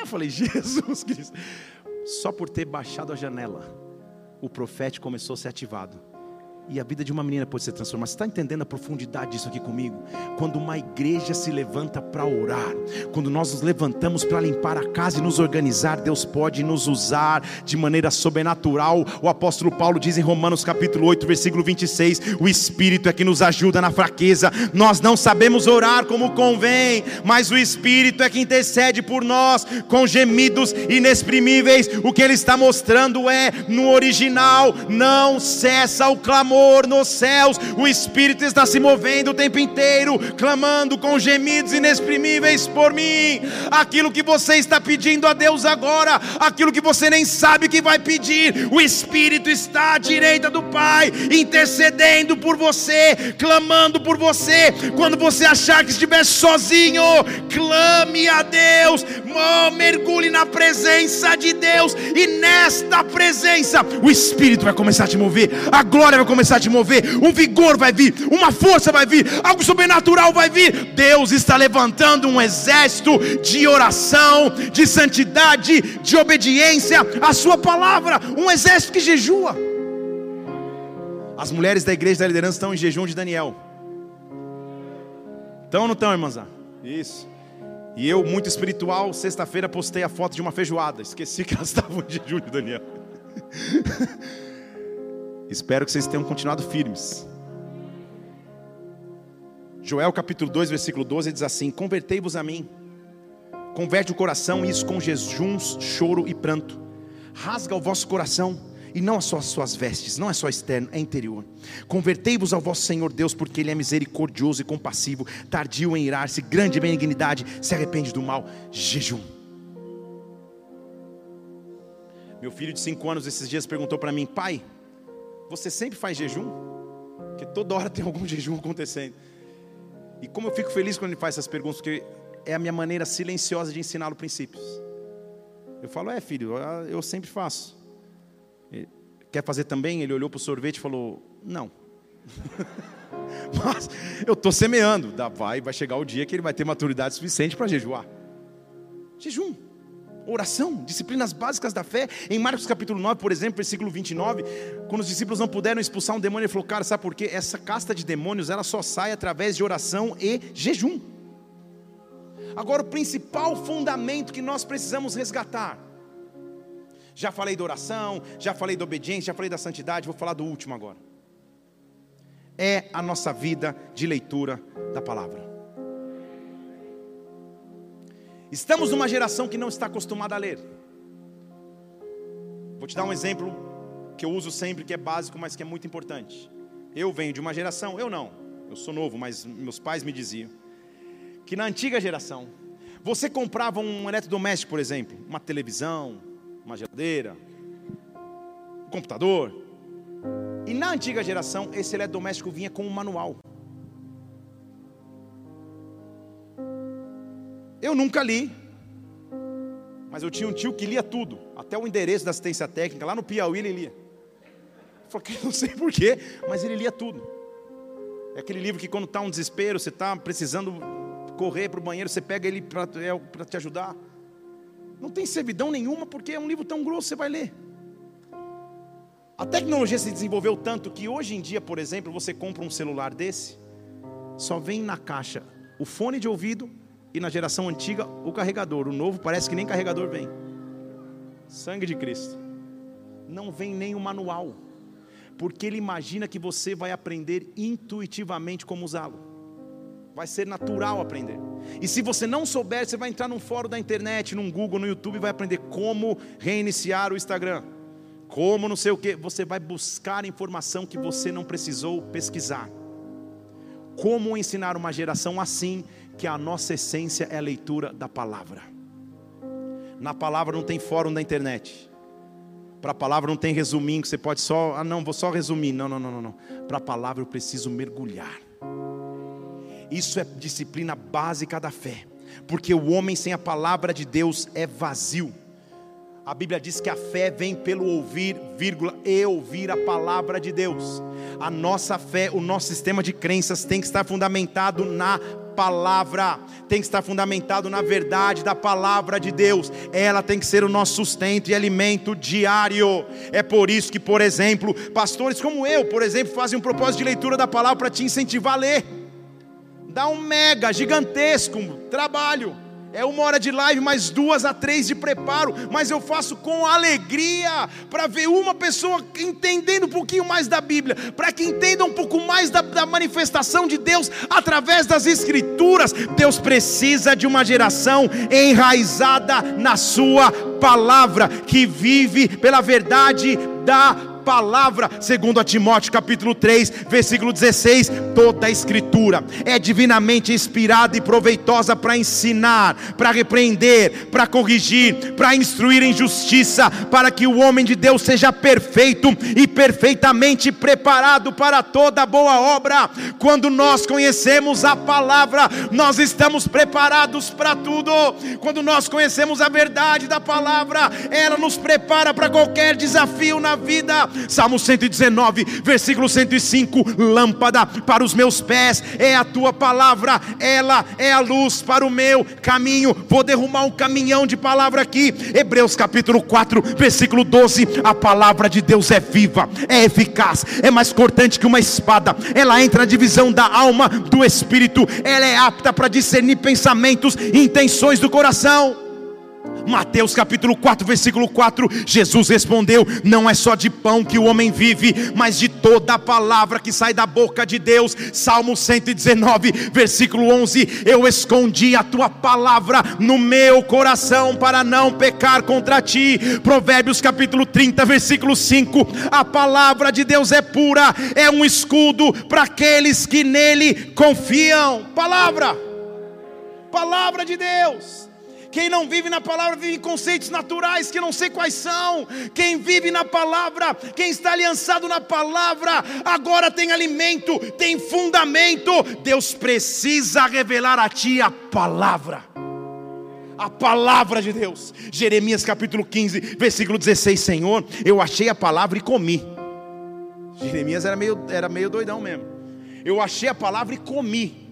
Eu falei, [laughs] Jesus Cristo. Só por ter baixado a janela, o profeta começou a ser ativado e a vida de uma menina pode ser transformada. Você está entendendo a profundidade disso aqui comigo? Quando uma igreja se levanta para orar, quando nós nos levantamos para limpar a casa e nos organizar, Deus pode nos usar de maneira sobrenatural. O apóstolo Paulo diz em Romanos capítulo 8, versículo 26: O Espírito é que nos ajuda na fraqueza. Nós não sabemos orar como convém, mas o Espírito é que intercede por nós com gemidos inexprimíveis. O que ele está mostrando é, no original, não cessa o clamor nos céus, o Espírito está se movendo o tempo inteiro, clamando com gemidos inexprimíveis por mim. Aquilo que você está pedindo a Deus agora, aquilo que você nem sabe que vai pedir, o Espírito está à direita do Pai, intercedendo por você, clamando por você. Quando você achar que estiver sozinho, clame a Deus, mergulhe na presença de Deus, e nesta presença, o Espírito vai começar a te mover, a glória vai começar começar a te mover, um vigor vai vir, uma força vai vir, algo sobrenatural vai vir. Deus está levantando um exército de oração, de santidade, de obediência à Sua palavra, um exército que jejua. As mulheres da igreja da liderança estão em jejum de Daniel. Estão ou não estão, irmãs? Isso. E eu, muito espiritual, sexta-feira postei a foto de uma feijoada. Esqueci que elas estavam em jejum de Daniel. [laughs] Espero que vocês tenham continuado firmes. Joel capítulo 2, versículo 12 diz assim: Convertei-vos a mim, converte o coração, isso com jejuns, choro e pranto. Rasga o vosso coração, e não só as suas vestes, não é só externo, é interior. Convertei-vos ao vosso Senhor Deus, porque Ele é misericordioso e compassivo, tardio em irar-se, grande benignidade, se arrepende do mal. Jejum. Meu filho de 5 anos esses dias perguntou para mim, pai, você sempre faz jejum? Porque toda hora tem algum [laughs] jejum acontecendo. E como eu fico feliz quando ele faz essas perguntas, porque é a minha maneira silenciosa de ensiná-lo princípios. Eu falo, é filho, eu sempre faço. Quer fazer também? Ele olhou para o sorvete e falou, não. [laughs] Mas eu estou semeando. Vai, vai chegar o dia que ele vai ter maturidade suficiente para jejuar. Jejum oração, disciplinas básicas da fé. Em Marcos capítulo 9, por exemplo, versículo 29, quando os discípulos não puderam expulsar um demônio, ele falou: Cara, sabe por quê? Essa casta de demônios ela só sai através de oração e jejum. Agora, o principal fundamento que nós precisamos resgatar. Já falei da oração, já falei da obediência, já falei da santidade, vou falar do último agora. É a nossa vida de leitura da palavra. Estamos numa geração que não está acostumada a ler. Vou te dar um exemplo que eu uso sempre, que é básico, mas que é muito importante. Eu venho de uma geração, eu não, eu sou novo, mas meus pais me diziam, que na antiga geração, você comprava um eletrodoméstico, por exemplo, uma televisão, uma geladeira, um computador, e na antiga geração, esse eletrodoméstico vinha com um manual. Eu nunca li, mas eu tinha um tio que lia tudo, até o endereço da assistência técnica, lá no Piauí ele lia. Eu falei, [laughs] não sei porquê, mas ele lia tudo. É aquele livro que quando está um desespero, você está precisando correr para o banheiro, você pega ele para é, te ajudar. Não tem servidão nenhuma, porque é um livro tão grosso, você vai ler. A tecnologia se desenvolveu tanto que hoje em dia, por exemplo, você compra um celular desse, só vem na caixa o fone de ouvido e na geração antiga o carregador. O novo parece que nem carregador vem. Sangue de Cristo. Não vem nem o manual, porque ele imagina que você vai aprender intuitivamente como usá-lo. Vai ser natural aprender. E se você não souber, você vai entrar num fórum da internet, num Google, no YouTube e vai aprender como reiniciar o Instagram. Como não sei o que. Você vai buscar informação que você não precisou pesquisar. Como ensinar uma geração assim, que a nossa essência é a leitura da palavra. Na palavra não tem fórum da internet. Para a palavra não tem resuminho que você pode só, ah não, vou só resumir. Não, não, não, não. Para a palavra eu preciso mergulhar. Isso é disciplina básica da fé, porque o homem sem a palavra de Deus é vazio. A Bíblia diz que a fé vem pelo ouvir, vírgula, e ouvir a palavra de Deus. A nossa fé, o nosso sistema de crenças tem que estar fundamentado na palavra, tem que estar fundamentado na verdade da palavra de Deus. Ela tem que ser o nosso sustento e alimento diário. É por isso que, por exemplo, pastores como eu, por exemplo, fazem um propósito de leitura da palavra para te incentivar a ler dá um mega gigantesco trabalho. É uma hora de live, mais duas a três de preparo, mas eu faço com alegria para ver uma pessoa entendendo um pouquinho mais da Bíblia, para que entenda um pouco mais da, da, manifestação de Deus através das Escrituras. Deus precisa de uma geração enraizada na Sua palavra, que vive pela verdade da palavra, segundo Timóteo capítulo 3, versículo 16, toda a escritura é divinamente inspirada e proveitosa para ensinar, para repreender, para corrigir, para instruir em justiça, para que o homem de Deus seja perfeito e perfeitamente preparado para toda boa obra. Quando nós conhecemos a palavra, nós estamos preparados para tudo. Quando nós conhecemos a verdade da palavra, ela nos prepara para qualquer desafio na vida. Salmo 119, versículo 105: Lâmpada para os meus pés é a tua palavra, ela é a luz para o meu caminho. Vou derrumar um caminhão de palavra aqui. Hebreus capítulo 4, versículo 12: A palavra de Deus é viva, é eficaz, é mais cortante que uma espada. Ela entra na divisão da alma, do espírito, ela é apta para discernir pensamentos e intenções do coração. Mateus capítulo 4, versículo 4, Jesus respondeu: Não é só de pão que o homem vive, mas de toda a palavra que sai da boca de Deus. Salmo 119, versículo 11: Eu escondi a tua palavra no meu coração para não pecar contra ti. Provérbios capítulo 30, versículo 5: A palavra de Deus é pura, é um escudo para aqueles que nele confiam. Palavra, palavra de Deus. Quem não vive na palavra vive em conceitos naturais que não sei quais são. Quem vive na palavra, quem está aliançado na palavra, agora tem alimento, tem fundamento. Deus precisa revelar a ti a palavra. A palavra de Deus. Jeremias capítulo 15, versículo 16: Senhor, eu achei a palavra e comi. Jeremias era meio, era meio doidão mesmo. Eu achei a palavra e comi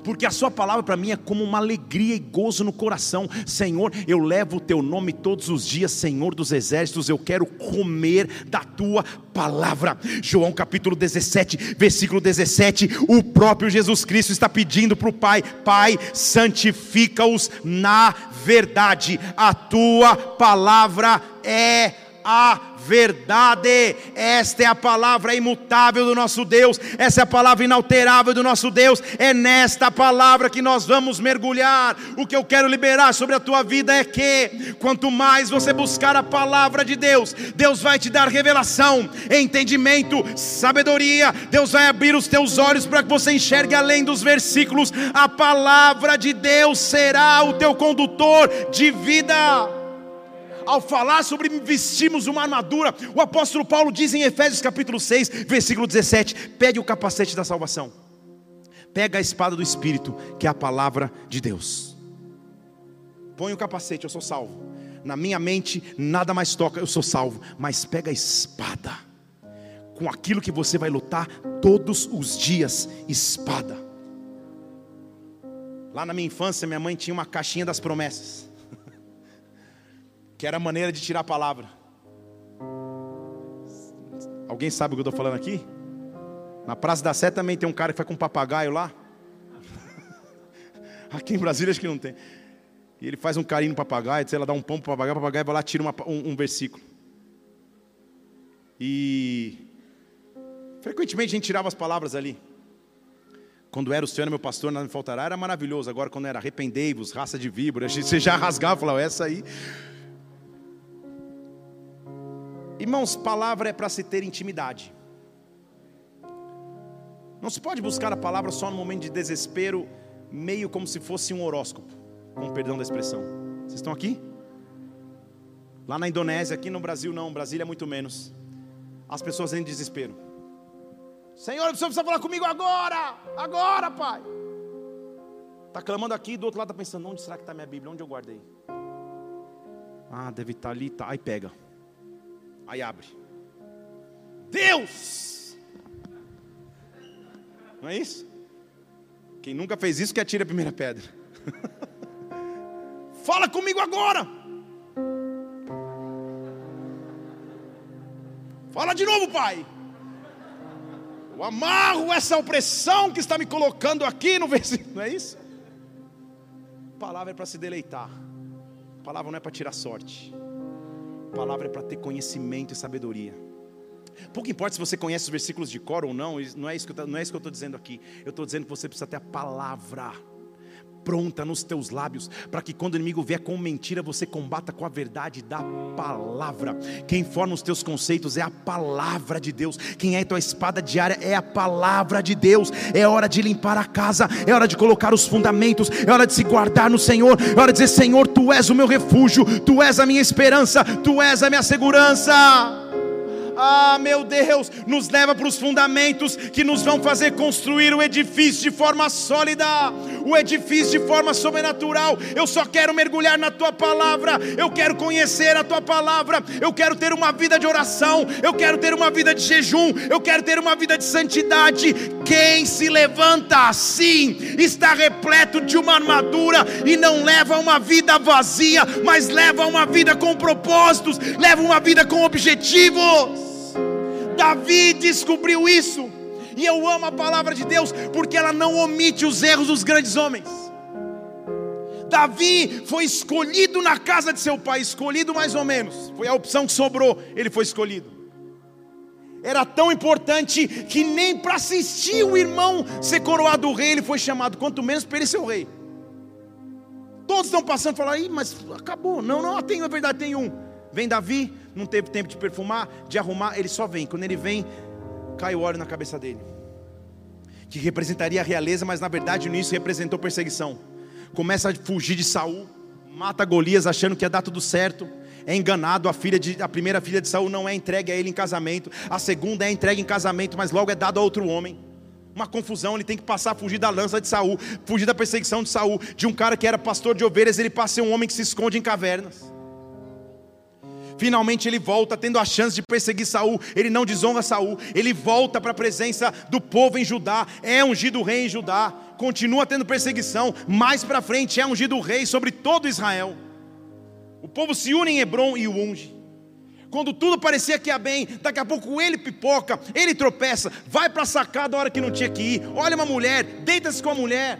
porque a Sua palavra para mim é como uma alegria e gozo no coração. Senhor, eu levo o Teu nome todos os dias, Senhor dos exércitos, eu quero comer da Tua palavra. João capítulo 17, versículo 17: o próprio Jesus Cristo está pedindo para o Pai: Pai, santifica-os na verdade, a Tua palavra é a verdade. Esta é a palavra imutável do nosso Deus, essa é a palavra inalterável do nosso Deus. É nesta palavra que nós vamos mergulhar. O que eu quero liberar sobre a tua vida é que, quanto mais você buscar a palavra de Deus, Deus vai te dar revelação, entendimento, sabedoria. Deus vai abrir os teus olhos para que você enxergue além dos versículos. A palavra de Deus será o teu condutor de vida ao falar sobre vestirmos uma armadura, o apóstolo Paulo diz em Efésios capítulo 6, versículo 17: pede o capacete da salvação, pega a espada do Espírito, que é a palavra de Deus. Põe o capacete, eu sou salvo. Na minha mente, nada mais toca, eu sou salvo. Mas pega a espada com aquilo que você vai lutar todos os dias espada. Lá na minha infância, minha mãe tinha uma caixinha das promessas, que era a maneira de tirar a palavra. Alguém sabe o que eu estou falando aqui? Na Praça da Sé também tem um cara que vai com um papagaio lá. [laughs] Aqui em Brasília acho que não tem. E ele faz um carinho no papagaio, sei lá, dá um pão para o papagaio, o papagaio vai lá tira uma, um, um versículo. E frequentemente a gente tirava as palavras ali. Quando era o Senhor meu pastor, nada me faltará, era maravilhoso. Agora, quando era arrependei-vos, raça de víbora, [laughs] você já rasgava e falava, essa aí. Irmãos, palavra é para se ter intimidade. Não se pode buscar a palavra só no momento de desespero, meio como se fosse um horóscopo, com perdão da expressão. Vocês estão aqui? Lá na Indonésia, aqui no Brasil não, Brasília é muito menos. As pessoas em desespero. Senhor, o senhor precisa falar comigo agora, agora, pai. Está clamando aqui, do outro lado está pensando: onde será que está minha Bíblia? Onde eu guardei? Ah, deve estar tá ali, tá. aí pega, aí abre. Deus! Não é isso? Quem nunca fez isso, que atire a primeira pedra. [laughs] Fala comigo agora! Fala de novo, pai! Eu amarro essa opressão que está me colocando aqui no versículo, não é isso? A palavra é para se deleitar, a palavra não é para tirar sorte, a palavra é para ter conhecimento e sabedoria. Pouco importa se você conhece os versículos de cor ou não, não é isso que eu estou dizendo aqui. Eu estou dizendo que você precisa ter a palavra pronta nos teus lábios, para que quando o inimigo vier com mentira, você combata com a verdade da palavra. Quem forma os teus conceitos é a palavra de Deus. Quem é tua espada diária é a palavra de Deus. É hora de limpar a casa, é hora de colocar os fundamentos, é hora de se guardar no Senhor, é hora de dizer: Senhor, tu és o meu refúgio, tu és a minha esperança, tu és a minha segurança. Ah, meu Deus, nos leva para os fundamentos que nos vão fazer construir o edifício de forma sólida, o edifício de forma sobrenatural. Eu só quero mergulhar na tua palavra, eu quero conhecer a tua palavra, eu quero ter uma vida de oração, eu quero ter uma vida de jejum, eu quero ter uma vida de santidade. Quem se levanta assim está repleto de uma armadura e não leva uma vida vazia, mas leva uma vida com propósitos, leva uma vida com objetivos. Davi descobriu isso. E eu amo a palavra de Deus porque ela não omite os erros dos grandes homens. Davi foi escolhido na casa de seu pai, escolhido mais ou menos, foi a opção que sobrou, ele foi escolhido. Era tão importante que nem para assistir o irmão ser coroado rei ele foi chamado, quanto menos para ele ser o rei. Todos estão passando e falam, mas acabou. Não, não, tem, na verdade tem um. Vem Davi, não teve tempo de perfumar, de arrumar, ele só vem. Quando ele vem, cai o óleo na cabeça dele. Que representaria a realeza, mas na verdade nisso representou perseguição. Começa a fugir de Saul, mata Golias achando que ia dar tudo certo. É enganado, a filha de, a primeira filha de Saul não é entregue a ele em casamento, a segunda é entregue em casamento, mas logo é dado a outro homem. Uma confusão, ele tem que passar a fugir da lança de Saul, fugir da perseguição de Saul, de um cara que era pastor de ovelhas, ele passa a ser um homem que se esconde em cavernas. Finalmente ele volta, tendo a chance de perseguir Saul. Ele não desonra Saul. Ele volta para a presença do povo em Judá. É ungido rei em Judá. Continua tendo perseguição. Mais para frente é ungido rei sobre todo Israel. O povo se une em Hebron e o unge. Quando tudo parecia que ia bem, daqui a pouco ele pipoca, ele tropeça, vai para a sacada a hora que não tinha que ir. Olha uma mulher, deita-se com a mulher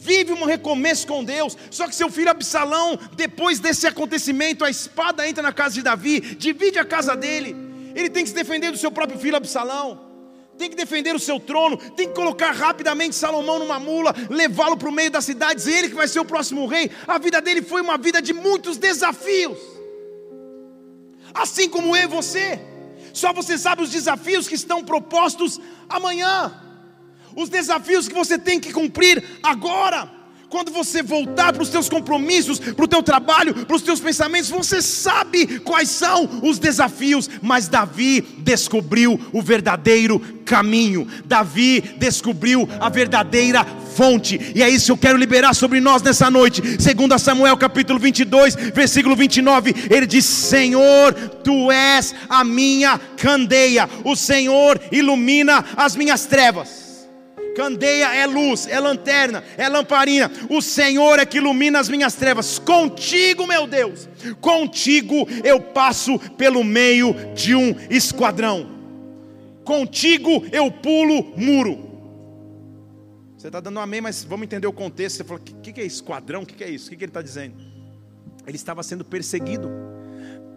vive um recomeço com Deus. Só que seu filho Absalão, depois desse acontecimento, a espada entra na casa de Davi, divide a casa dele. Ele tem que se defender do seu próprio filho Absalão. Tem que defender o seu trono, tem que colocar rapidamente Salomão numa mula, levá-lo para o meio da cidade, dizer ele que vai ser o próximo rei. A vida dele foi uma vida de muitos desafios, assim como eu e você. Só você sabe os desafios que estão propostos amanhã os desafios que você tem que cumprir agora. Quando você voltar para os teus compromissos, para o teu trabalho, para os teus pensamentos, você sabe quais são os desafios. Mas Davi descobriu o verdadeiro caminho. Davi descobriu a verdadeira fonte, e é isso que eu quero liberar sobre nós nessa noite. Segundo Samuel capítulo 22, versículo 29, ele diz: Senhor, tu és a minha candeia, o Senhor ilumina as minhas trevas. Candeia é luz, é lanterna, é lamparina. O Senhor é que ilumina as minhas trevas. Contigo, meu Deus, contigo eu passo pelo meio de um esquadrão. Contigo eu pulo muro. Você está dando um amém, mas vamos entender o contexto. Você falou: o que, que é esquadrão? O que, que é isso? O que, que ele está dizendo? Ele estava sendo perseguido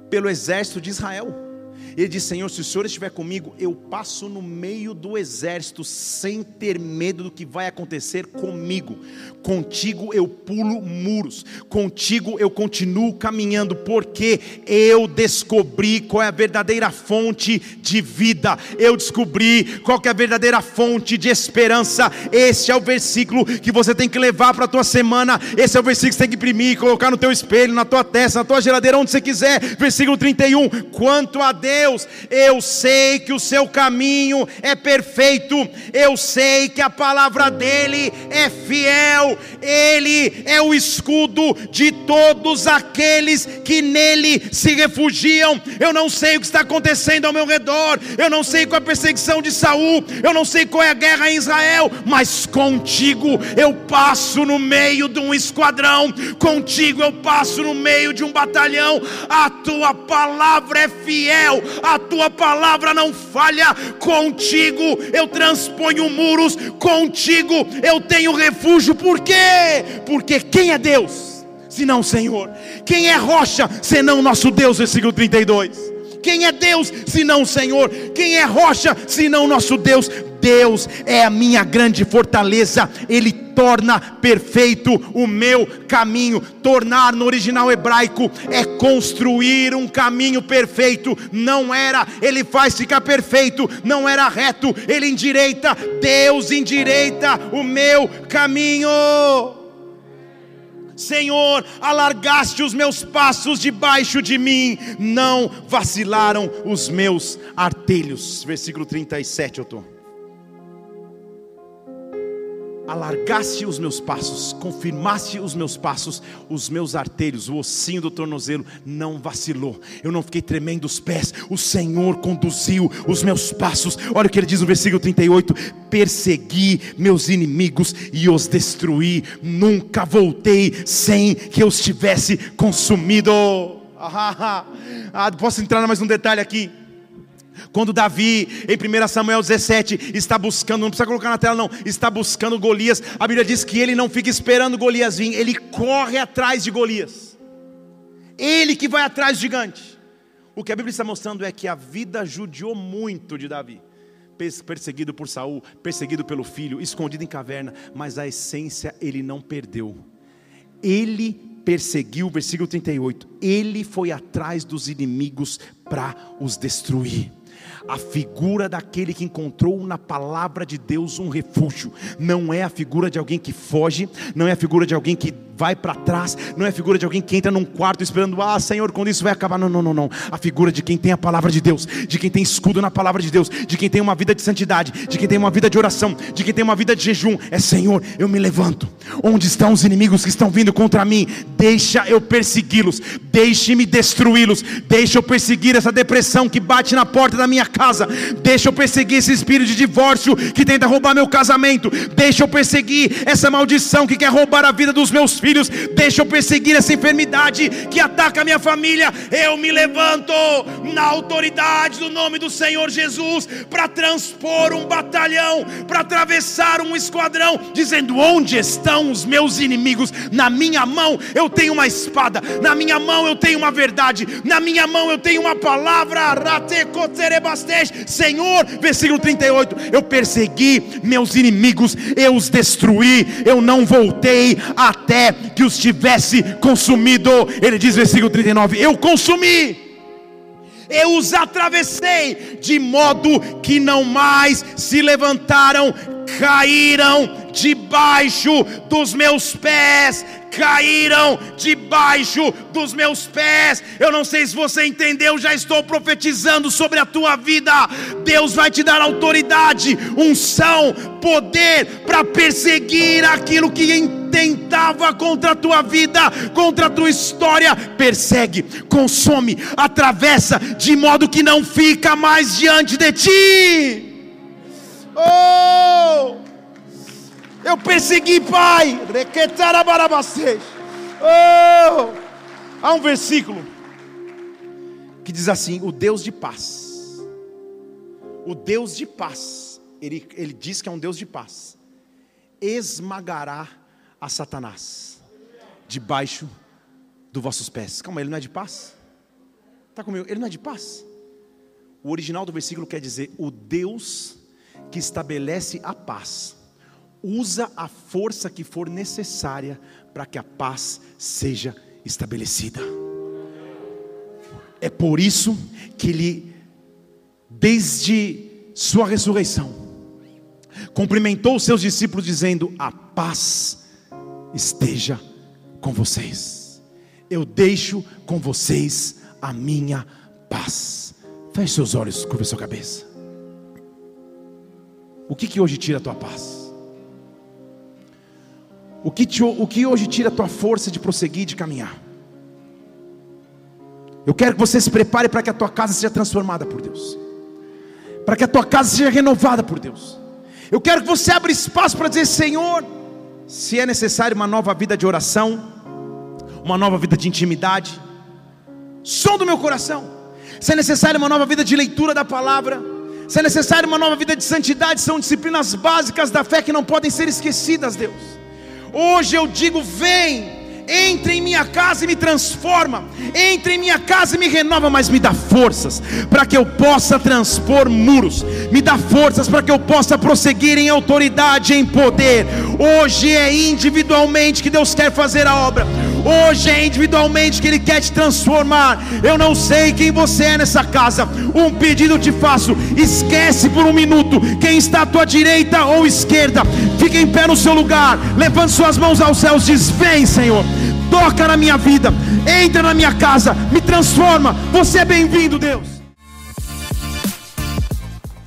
pelo exército de Israel. Ele diz: Senhor, se o Senhor estiver comigo, eu passo no meio do exército sem ter medo do que vai acontecer comigo. Contigo eu pulo muros, contigo eu continuo caminhando, porque eu descobri qual é a verdadeira fonte de vida, eu descobri qual é a verdadeira fonte de esperança. Este é o versículo que você tem que levar para a tua semana. Esse é o versículo que você tem que imprimir, colocar no teu espelho, na tua testa, na tua geladeira, onde você quiser. Versículo 31. Quanto a Deus Deus, eu sei que o seu caminho é perfeito, eu sei que a palavra dele é fiel, ele é o escudo de todos aqueles que nele se refugiam. Eu não sei o que está acontecendo ao meu redor, eu não sei qual é a perseguição de Saul, eu não sei qual é a guerra em Israel, mas contigo eu passo no meio de um esquadrão, contigo eu passo no meio de um batalhão, a tua palavra é fiel, a tua palavra não falha, contigo eu transponho muros, contigo eu tenho refúgio, por quê? Porque quem é Deus, senão o Senhor? Quem é rocha, senão nosso Deus, versículo 32. Quem é Deus, senão o Senhor? Quem é rocha, senão nosso Deus? Deus é a minha grande fortaleza, Ele torna perfeito o meu caminho. Tornar no original hebraico é construir um caminho perfeito, não era, Ele faz ficar perfeito, não era reto, Ele endireita, Deus endireita o meu caminho. Senhor, alargaste os meus passos debaixo de mim, não vacilaram os meus artelhos. Versículo 37, eu estou alargaste os meus passos, confirmaste os meus passos, os meus artelhos, o ossinho do tornozelo não vacilou, eu não fiquei tremendo os pés, o Senhor conduziu os meus passos. Olha o que ele diz no versículo 38: persegui meus inimigos e os destruí, nunca voltei sem que eu os tivesse consumido. [laughs] Ah, ah, posso entrar mais um detalhe aqui? Quando Davi, em 1 Samuel 17, está buscando, não precisa colocar na tela não, está buscando Golias, a Bíblia diz que ele não fica esperando Golias vir, ele corre atrás de Golias. Ele que vai atrás do gigante. O que a Bíblia está mostrando é que a vida judiou muito de Davi. Perseguido por Saul, perseguido pelo filho, escondido em caverna, mas a essência ele não perdeu. Ele perseguiu, versículo 38, ele foi atrás dos inimigos para os destruir a figura daquele que encontrou na palavra de Deus um refúgio. Não é a figura de alguém que foge, não é a figura de alguém que vai para trás, não é a figura de alguém que entra num quarto esperando, ah, Senhor, quando isso vai acabar. Não, não, não, não. A figura de quem tem a palavra de Deus, de quem tem escudo na palavra de Deus, de quem tem uma vida de santidade, de quem tem uma vida de oração, de quem tem uma vida de jejum. É Senhor, eu me levanto. Onde estão os inimigos que estão vindo contra mim? Deixa eu persegui-los, deixe-me destruí-los, deixa eu perseguir essa depressão que bate na porta da minha casa, deixa eu perseguir esse espírito de divórcio que tenta roubar meu casamento, deixa eu perseguir essa maldição que quer roubar a vida dos meus filhos, deixa eu perseguir essa enfermidade que ataca a minha família. Eu me levanto na autoridade do nome do Senhor Jesus para transpor um batalhão, para atravessar um esquadrão, dizendo: Onde estão os meus inimigos? Na minha mão eu tenho uma espada, na minha mão eu tenho uma verdade, na minha mão eu tenho uma palavra. Senhor, versículo 38, eu persegui meus inimigos, eu os destruí, eu não voltei até que os tivesse consumido. Ele diz, versículo 39: Eu consumi, eu os atravessei, de modo que não mais se levantaram, caíram debaixo dos meus pés, caíram debaixo dos meus pés. Eu não sei se você entendeu, já estou profetizando sobre a tua vida. Deus vai te dar autoridade, unção, poder para perseguir aquilo que tentava contra a tua vida, contra a tua história. Persegue, consome, atravessa, de modo que não fica mais diante de ti. Oh! Eu persegui, Pai. Oh! Há um versículo que diz assim: O Deus de paz, o Deus de paz, ele, ele diz que é um Deus de paz, esmagará a Satanás debaixo dos vossos pés. Calma, ele não é de paz? Está comigo? Ele não é de paz? O original do versículo quer dizer: O Deus que estabelece a paz usa a força que for necessária para que a paz seja estabelecida. É por isso que ele, desde sua ressurreição, cumprimentou os seus discípulos, dizendo: A paz esteja com vocês. Eu deixo com vocês a minha paz. Feche seus olhos, curva sua cabeça. O que, que hoje tira a tua paz? O que, te, o que hoje tira a tua força de prosseguir, de caminhar? Eu quero que você se prepare para que a tua casa seja transformada por Deus, para que a tua casa seja renovada por Deus. Eu quero que você abra espaço para dizer: Senhor, se é necessário uma nova vida de oração, uma nova vida de intimidade, som do meu coração. Se é necessário uma nova vida de leitura da palavra, se é necessário uma nova vida de santidade, são disciplinas básicas da fé que não podem ser esquecidas, Deus. Hoje eu digo: vem, entre em minha casa e me transforma, entre em minha casa e me renova, mas me dá forças para que eu possa transpor muros, me dá forças para que eu possa prosseguir em autoridade, em poder. Hoje é individualmente que Deus quer fazer a obra. Hoje é individualmente que Ele quer te transformar. Eu não sei quem você é nessa casa. Um pedido te faço: esquece por um minuto quem está à tua direita ou esquerda. Fique em pé no seu lugar. Levante suas mãos aos céus. Diz: Vem, Senhor. Toca na minha vida. Entra na minha casa. Me transforma. Você é bem-vindo, Deus.